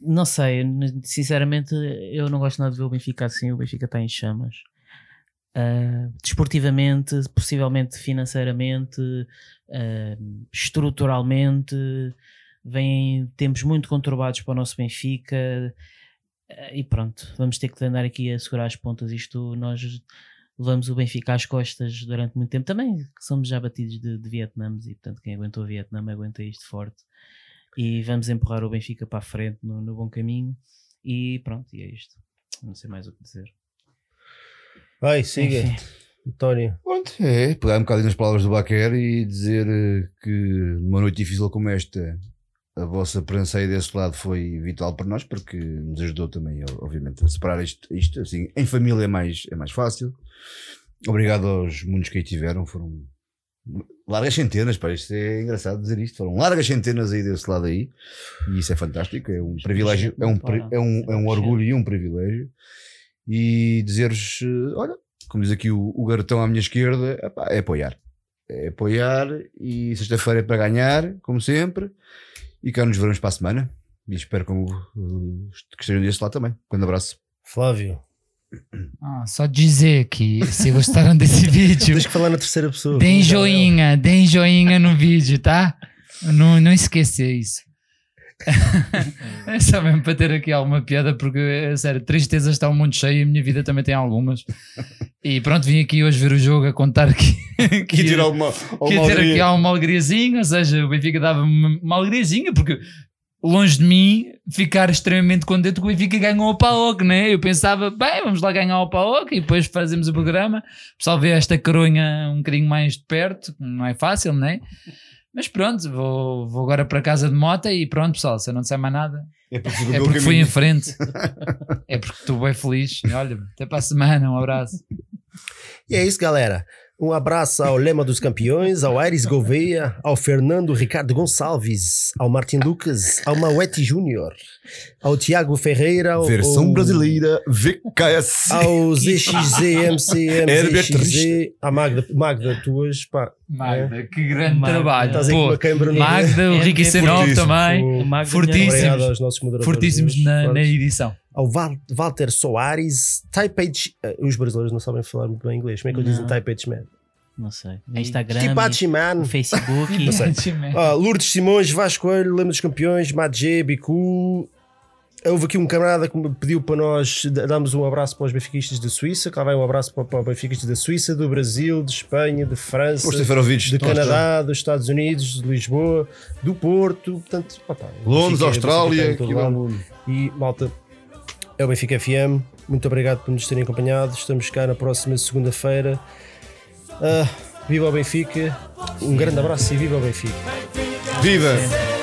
não sei, sinceramente eu não gosto nada de ver o Benfica assim, o Benfica está em chamas. Ah, desportivamente, possivelmente financeiramente, ah, estruturalmente, vêm tempos muito conturbados para o nosso Benfica eh, e pronto, vamos ter que andar aqui a segurar as pontas. Isto nós levamos o Benfica às costas durante muito tempo. Também somos já batidos de, de Vietnãs e portanto quem aguentou o Vietnã aguenta isto forte. E vamos empurrar o Benfica para a frente no, no bom caminho. E pronto, e é isto. Não sei mais o que dizer. Vai, siga. Enfim. António. Pronto, é, pegar um bocadinho nas palavras do Baquer e dizer eh, que numa noite difícil como esta, a vossa presença aí desse lado foi vital para nós, porque nos ajudou também, obviamente, a separar isto, isto assim, em família é mais, é mais fácil. Obrigado aos muitos que aí tiveram, foram largas centenas, pá, isto é engraçado dizer isto, foram largas centenas aí desse lado aí, e isso é fantástico, é um privilégio, é um, é um, é um orgulho e um privilégio, e dizer-vos, eh, olha, como diz aqui o, o garotão à minha esquerda, é apoiar. É apoiar e sexta-feira é para ganhar, como sempre. E cá nos veremos para a semana. E espero que, estejam desse lá também. Grande abraço. Flávio. Ah, só dizer que se gostaram desse vídeo, Tens que falar na terceira pessoa. deem joinha, deem joinha no vídeo, tá? Não, não esquecer isso. é só mesmo para ter aqui alguma piada, porque, é sério, tristeza está um mundo cheio e a minha vida também tem algumas. E pronto, vim aqui hoje ver o jogo a contar que, que, ia- alguma, que ia ter aqui uma alegriazinha, ou seja, o Benfica dava-me uma, uma alegriazinha, porque longe de mim ficar extremamente contente que o Benfica ganhou o PAOC, né? Eu pensava, bem, vamos lá ganhar o PAOC e depois fazemos o programa. O pessoal vê esta coronha um bocadinho mais de perto, não é fácil, né? Mas pronto, vou, vou agora para casa de moto e pronto, pessoal, se eu não disser mais nada, É porque, é porque fui em frente. é porque estou bem feliz. E Olha, até para a semana, um abraço. E é isso, galera. Um abraço ao Lema dos Campeões, ao Aires Gouveia, ao Fernando Ricardo Gonçalves, ao Martin Lucas, ao Mauete Júnior, ao Tiago Ferreira, ao, Versão ao, brasileira, VKS. ao ZXZ, Herbert MCMZXZ, à Magda, Magda, tu hoje, pá, Magda, que grande Magda. trabalho. estás aí com Pô, uma câmera no Magda, o É, Ricky é Senov fortíssimo. também. O Magda Fortíssimos. Obrigado aos nossos moderadores. Fortíssimos na, na edição. Ao Val- Walter Soares, Type H. eh, Os brasileiros não sabem falar muito bem inglês. Como é que eles dizem H Man? Não sei. Instagram, Keep H Man. Facebook. Não sei. Ah, Lourdes Simões, Vasco Coelho, Lema dos Campeões, Madge, Bicu. Houve aqui um camarada que me pediu para nós da- darmos um abraço para os benfiquistas da Suíça. Cá vai um abraço para, para os benfiquistas da Suíça, do Brasil, de Espanha, de França, de Canadá, dos Estados Unidos, de Lisboa, do Porto. Portanto, opá, o Londres, Austrália, mundo. E malta, é o Benfica FM. Muito obrigado por nos terem acompanhado. Estamos cá na próxima segunda-feira. Ah, viva o Benfica. Um grande abraço e viva o Benfica. Viva!